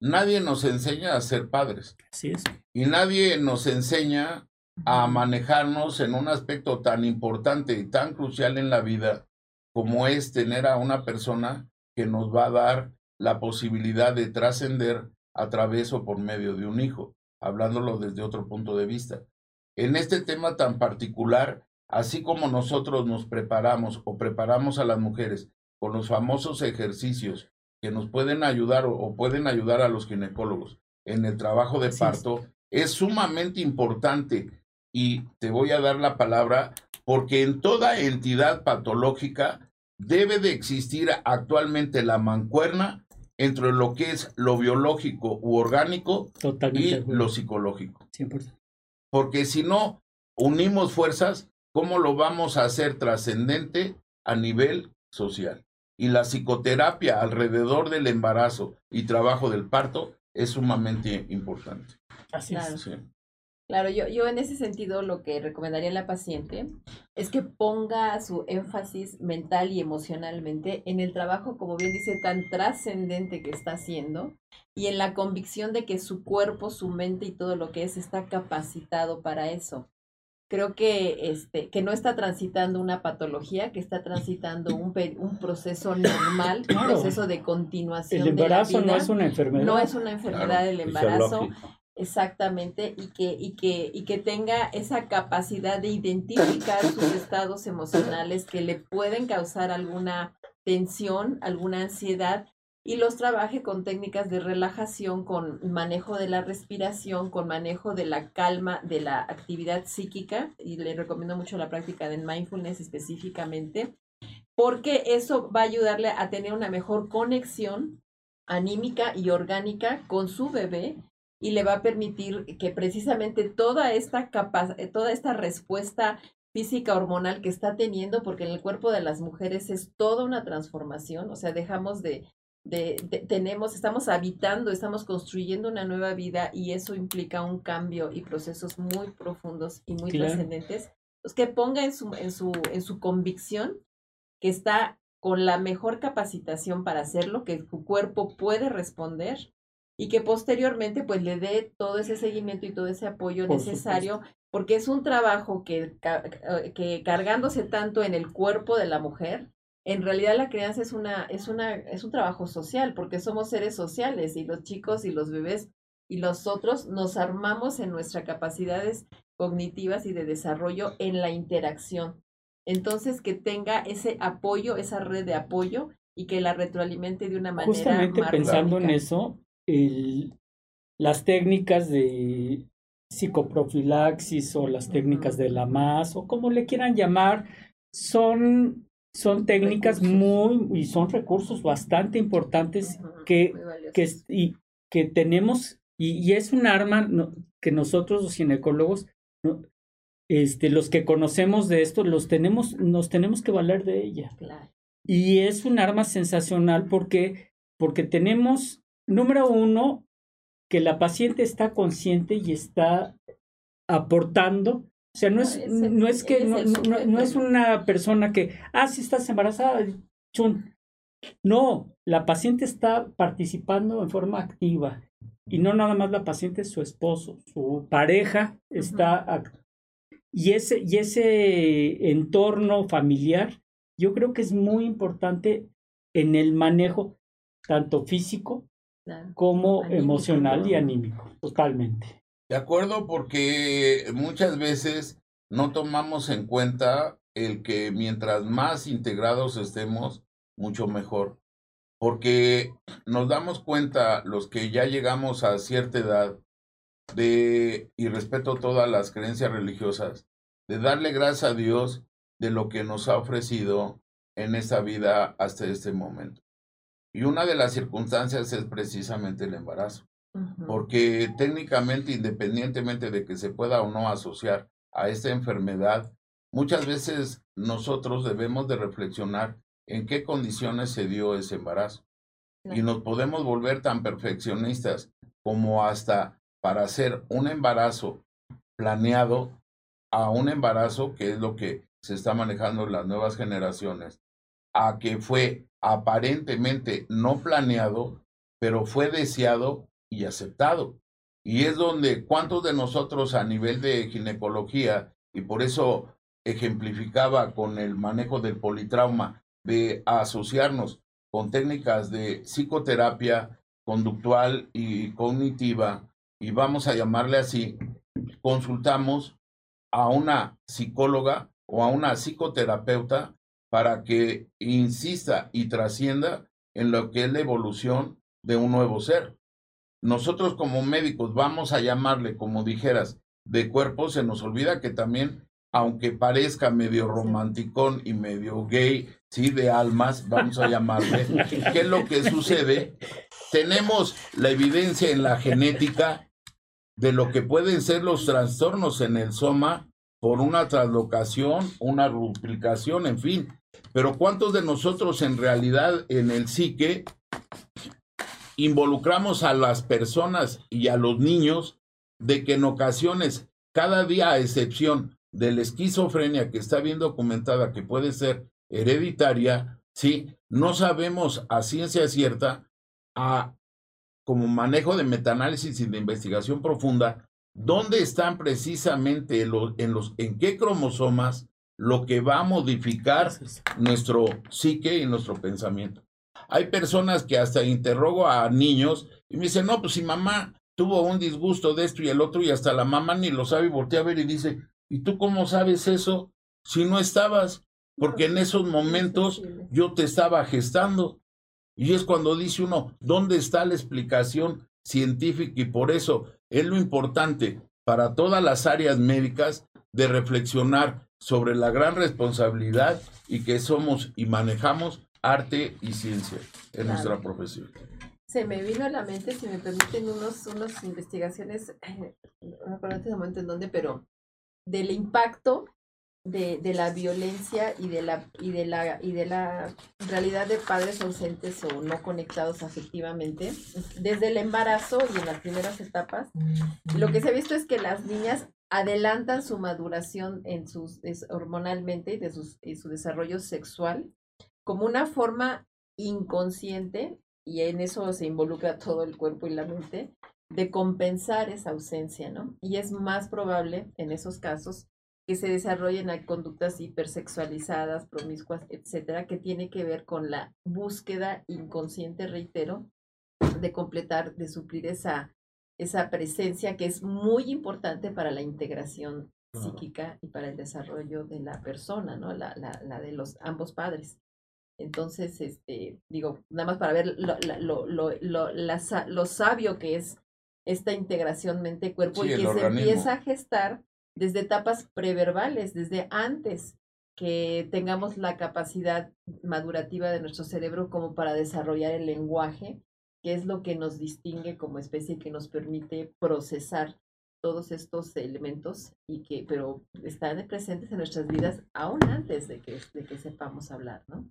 Nadie nos enseña a ser padres. Así es. Y nadie nos enseña a manejarnos en un aspecto tan importante y tan crucial en la vida como es tener a una persona que nos va a dar la posibilidad de trascender a través o por medio de un hijo hablándolo desde otro punto de vista. En este tema tan particular, así como nosotros nos preparamos o preparamos a las mujeres con los famosos ejercicios que nos pueden ayudar o, pueden ayudar a los ginecólogos en el trabajo de parto, es sumamente importante. Y te voy a dar la palabra porque en toda entidad patológica debe de existir actualmente la mancuerna entre lo que es lo biológico u orgánico y lo psicológico. Porque si no unimos fuerzas, ¿cómo lo vamos a hacer trascendente a nivel social? Y la psicoterapia alrededor del embarazo y trabajo del parto es sumamente importante. Así es. Claro, yo, yo en ese sentido lo que recomendaría a la paciente es que ponga su énfasis mental y emocionalmente en el trabajo, como bien dice, tan trascendente que está haciendo y en la convicción de que su cuerpo, su mente y todo lo que es está capacitado para eso. Creo que, este, que no está transitando una patología, que está transitando un, un proceso normal, un proceso de continuación. El embarazo no es una enfermedad. No es una enfermedad el embarazo. Exactamente, y que, y, que, y que tenga esa capacidad de identificar sus estados emocionales que le pueden causar alguna tensión, alguna ansiedad, y los trabaje con técnicas de relajación, con manejo de la respiración, con manejo de la calma, de la actividad psíquica, y le recomiendo mucho la práctica del mindfulness específicamente, porque eso va a ayudarle a tener una mejor conexión anímica y orgánica con su bebé y le va a permitir que precisamente toda esta toda esta respuesta física hormonal que está teniendo, porque en el cuerpo de las mujeres es toda una transformación, o sea, dejamos de, de, tenemos, estamos habitando, estamos construyendo una nueva vida y eso implica un cambio y procesos muy profundos y muy trascendentes, pues que ponga en su, en su, en su convicción que está con la mejor capacitación para hacerlo, que su cuerpo puede responder y que posteriormente pues le dé todo ese seguimiento y todo ese apoyo necesario porque es un trabajo que, eh, que cargándose tanto en el cuerpo de la mujer, en realidad la crianza es una, es una, es un trabajo social, porque somos seres sociales y los chicos y los bebés y los otros nos armamos en nuestras capacidades cognitivas y de desarrollo en la interacción. Entonces, que tenga ese apoyo, esa red de apoyo y que la retroalimente de una manera. Justamente pensando en eso, el, las técnicas de psicoprofilaxis o las técnicas de la MAS o como le quieran llamar, son, son técnicas muy y son recursos bastante importantes que, que, y, que tenemos y, es un arma que nosotros los ginecólogos, este, los que conocemos de esto, los tenemos, nos tenemos que valer de ella. Y es un arma sensacional porque, porque tenemos, número uno, que la paciente está consciente y está aportando. O sea, no es, no es que, no, no, es una persona que, ah, si estás embarazada, chun. No, la paciente está participando en forma activa. Y no nada más la paciente, su esposo, su pareja está... Y ese, y ese entorno familiar, yo creo que es muy importante en el manejo tanto físico como emocional y anímico, totalmente. De acuerdo, porque muchas veces no tomamos en cuenta el que mientras más integrados estemos, mucho mejor. Porque nos damos cuenta los que ya llegamos a cierta edad de, y respeto todas las creencias religiosas, de darle gracias a Dios de lo que nos ha ofrecido en esta vida hasta este momento. Y una de las circunstancias es precisamente el embarazo, porque técnicamente, independientemente de que se pueda o no asociar a esta enfermedad, muchas veces nosotros debemos de reflexionar en qué condiciones se dio ese embarazo. Y nos podemos volver tan perfeccionistas como hasta para hacer un embarazo planeado a un embarazo, que es lo que se está manejando en las nuevas generaciones, a que fue aparentemente no planeado, pero fue deseado y aceptado. Y es donde cuántos de nosotros a nivel de ginecología, y por eso ejemplificaba con el manejo del politrauma, de asociarnos con técnicas de psicoterapia conductual y cognitiva, y vamos a llamarle así, consultamos a una psicóloga o a una psicoterapeuta para que insista y trascienda en lo que es la evolución de un nuevo ser. Nosotros como médicos vamos a llamarle, como dijeras, de cuerpo, se nos olvida que también, aunque parezca medio romanticón y medio gay, sí, de almas, vamos a llamarle, ¿qué es lo que sucede? Tenemos la evidencia en la genética de lo que pueden ser los trastornos en el soma por una translocación, una duplicación, en fin, pero ¿cuántos de nosotros en realidad en el psique involucramos a las personas y a los niños de que en ocasiones, cada día a excepción de la esquizofrenia que está bien documentada, que puede ser hereditaria, sí, no sabemos a ciencia cierta, a, como manejo de metaanálisis y de investigación profunda, dónde están precisamente los, en, los, en qué cromosomas lo que va a modificar nuestro psique y nuestro pensamiento. Hay personas que hasta interrogo a niños y me dicen, no, pues si mamá tuvo un disgusto de esto y el otro y hasta la mamá ni lo sabe y voltea a ver y dice, ¿y tú cómo sabes eso si no estabas? Porque en esos momentos yo te estaba gestando. Y es cuando dice uno, ¿dónde está la explicación científica? Y por eso es lo importante para todas las áreas médicas de reflexionar sobre la gran responsabilidad y que somos y manejamos arte y ciencia en nuestra profesión. Se me vino a la mente, si me permiten, unos, unas investigaciones, no me acuerdo en este momento en dónde, pero del impacto de, de, la violencia y de la y de la y de la realidad de padres ausentes o no conectados afectivamente desde el embarazo y en las primeras etapas lo que se ha visto es que las niñas adelantan su maduración en sus hormonalmente y de sus, y su desarrollo sexual como una forma inconsciente y en eso se involucra todo el cuerpo y la mente de compensar esa ausencia, ¿no? Y es más probable en esos casos que se desarrollen conductas hipersexualizadas, promiscuas, etcétera, que tiene que ver con la búsqueda inconsciente, reitero, de completar, de suplir esa, esa presencia que es muy importante para la integración psíquica y para el desarrollo de la persona, ¿no? La, la, la de los ambos padres. Entonces, este, digo, nada más para ver lo, lo, lo, lo, lo sabio que es esta integración mente-cuerpo y que se empieza a gestar desde etapas preverbales, desde antes que tengamos la capacidad madurativa de nuestro cerebro como para desarrollar el lenguaje, que es lo que nos distingue como especie, que nos permite procesar todos estos elementos y que, pero están presentes en nuestras vidas aún antes de que, de que sepamos hablar, ¿no?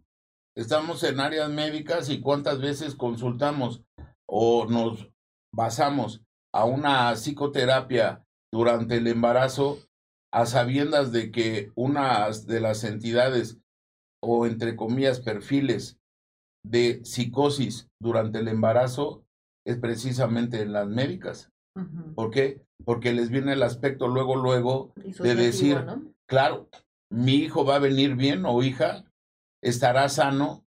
Estamos en áreas médicas y cuántas veces consultamos o nos basamos a una psicoterapia durante el embarazo a sabiendas de que una de las entidades o entre comillas perfiles de psicosis durante el embarazo es precisamente en las médicas. ¿Por qué? Porque les viene el aspecto luego, luego de decir, claro, mi hijo va a venir bien o hija, estará sano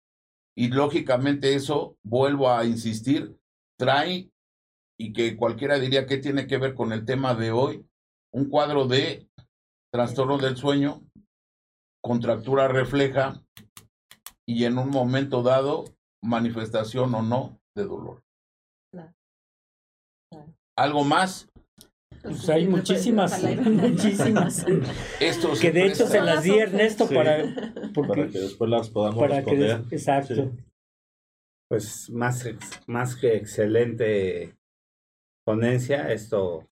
y lógicamente eso, vuelvo a insistir, trae y que cualquiera diría que tiene que ver con el tema de hoy, un cuadro de trastorno del sueño, contractura refleja y en un momento dado manifestación o no de dolor. ¿Algo más? Pues hay muchísimas, muchísimas. que de hecho se las di Ernesto para, para que después las podamos responder. exacto. Pues más, más que excelente ponencia, esto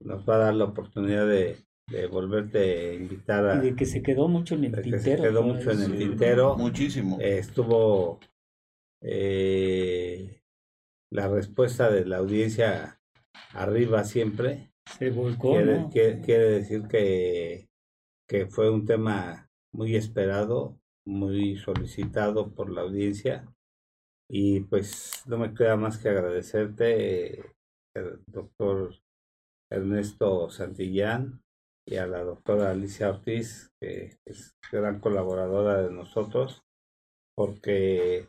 nos va a dar la oportunidad de, de volverte a invitar a... Y de que se quedó mucho en el tintero. se quedó mucho en el tintero. Muchísimo. estuvo eh, la respuesta de la audiencia arriba siempre. Se volcó. Quiere, quiere, decir que, que fue un tema muy esperado, muy solicitado por la audiencia. Y pues no me queda más que agradecerte, el doctor Ernesto Santillán, y a la doctora Alicia Ortiz, que es gran colaboradora de nosotros, porque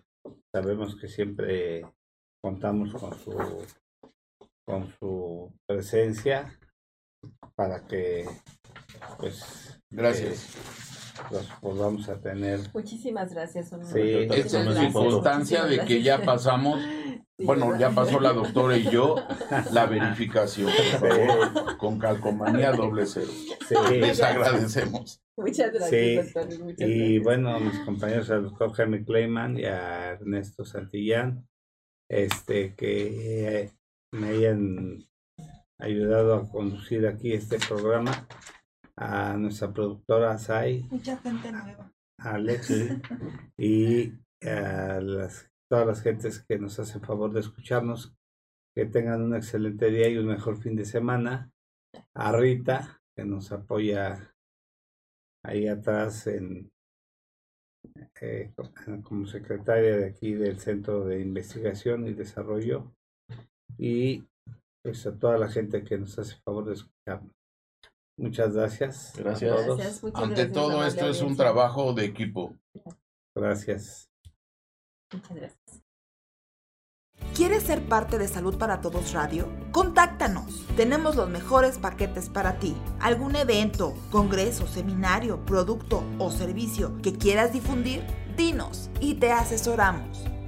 sabemos que siempre contamos con su con su presencia para que pues gracias. eh, los podamos a tener. Muchísimas gracias sí, esta es circunstancia de que ya pasamos bueno, ya pasó la doctora y yo la verificación, con calcomanía doble cero. Les agradecemos. Muchas gracias, y bueno, mis compañeros, al doctor Jaime Kleiman y a Ernesto Santillán, este, que me hayan ayudado a conducir aquí este programa, a nuestra productora Sai. Mucha gente nueva. Alex y a las todas las gentes que nos hacen favor de escucharnos, que tengan un excelente día y un mejor fin de semana. A Rita, que nos apoya ahí atrás en, eh, como secretaria de aquí del Centro de Investigación y Desarrollo. Y pues a toda la gente que nos hace favor de escucharnos. Muchas gracias. Gracias. A todos. Ante todo esto es un trabajo de equipo. Gracias. Muchas gracias. ¿Quieres ser parte de Salud para Todos Radio? Contáctanos. Tenemos los mejores paquetes para ti. ¿Algún evento, congreso, seminario, producto o servicio que quieras difundir? Dinos y te asesoramos.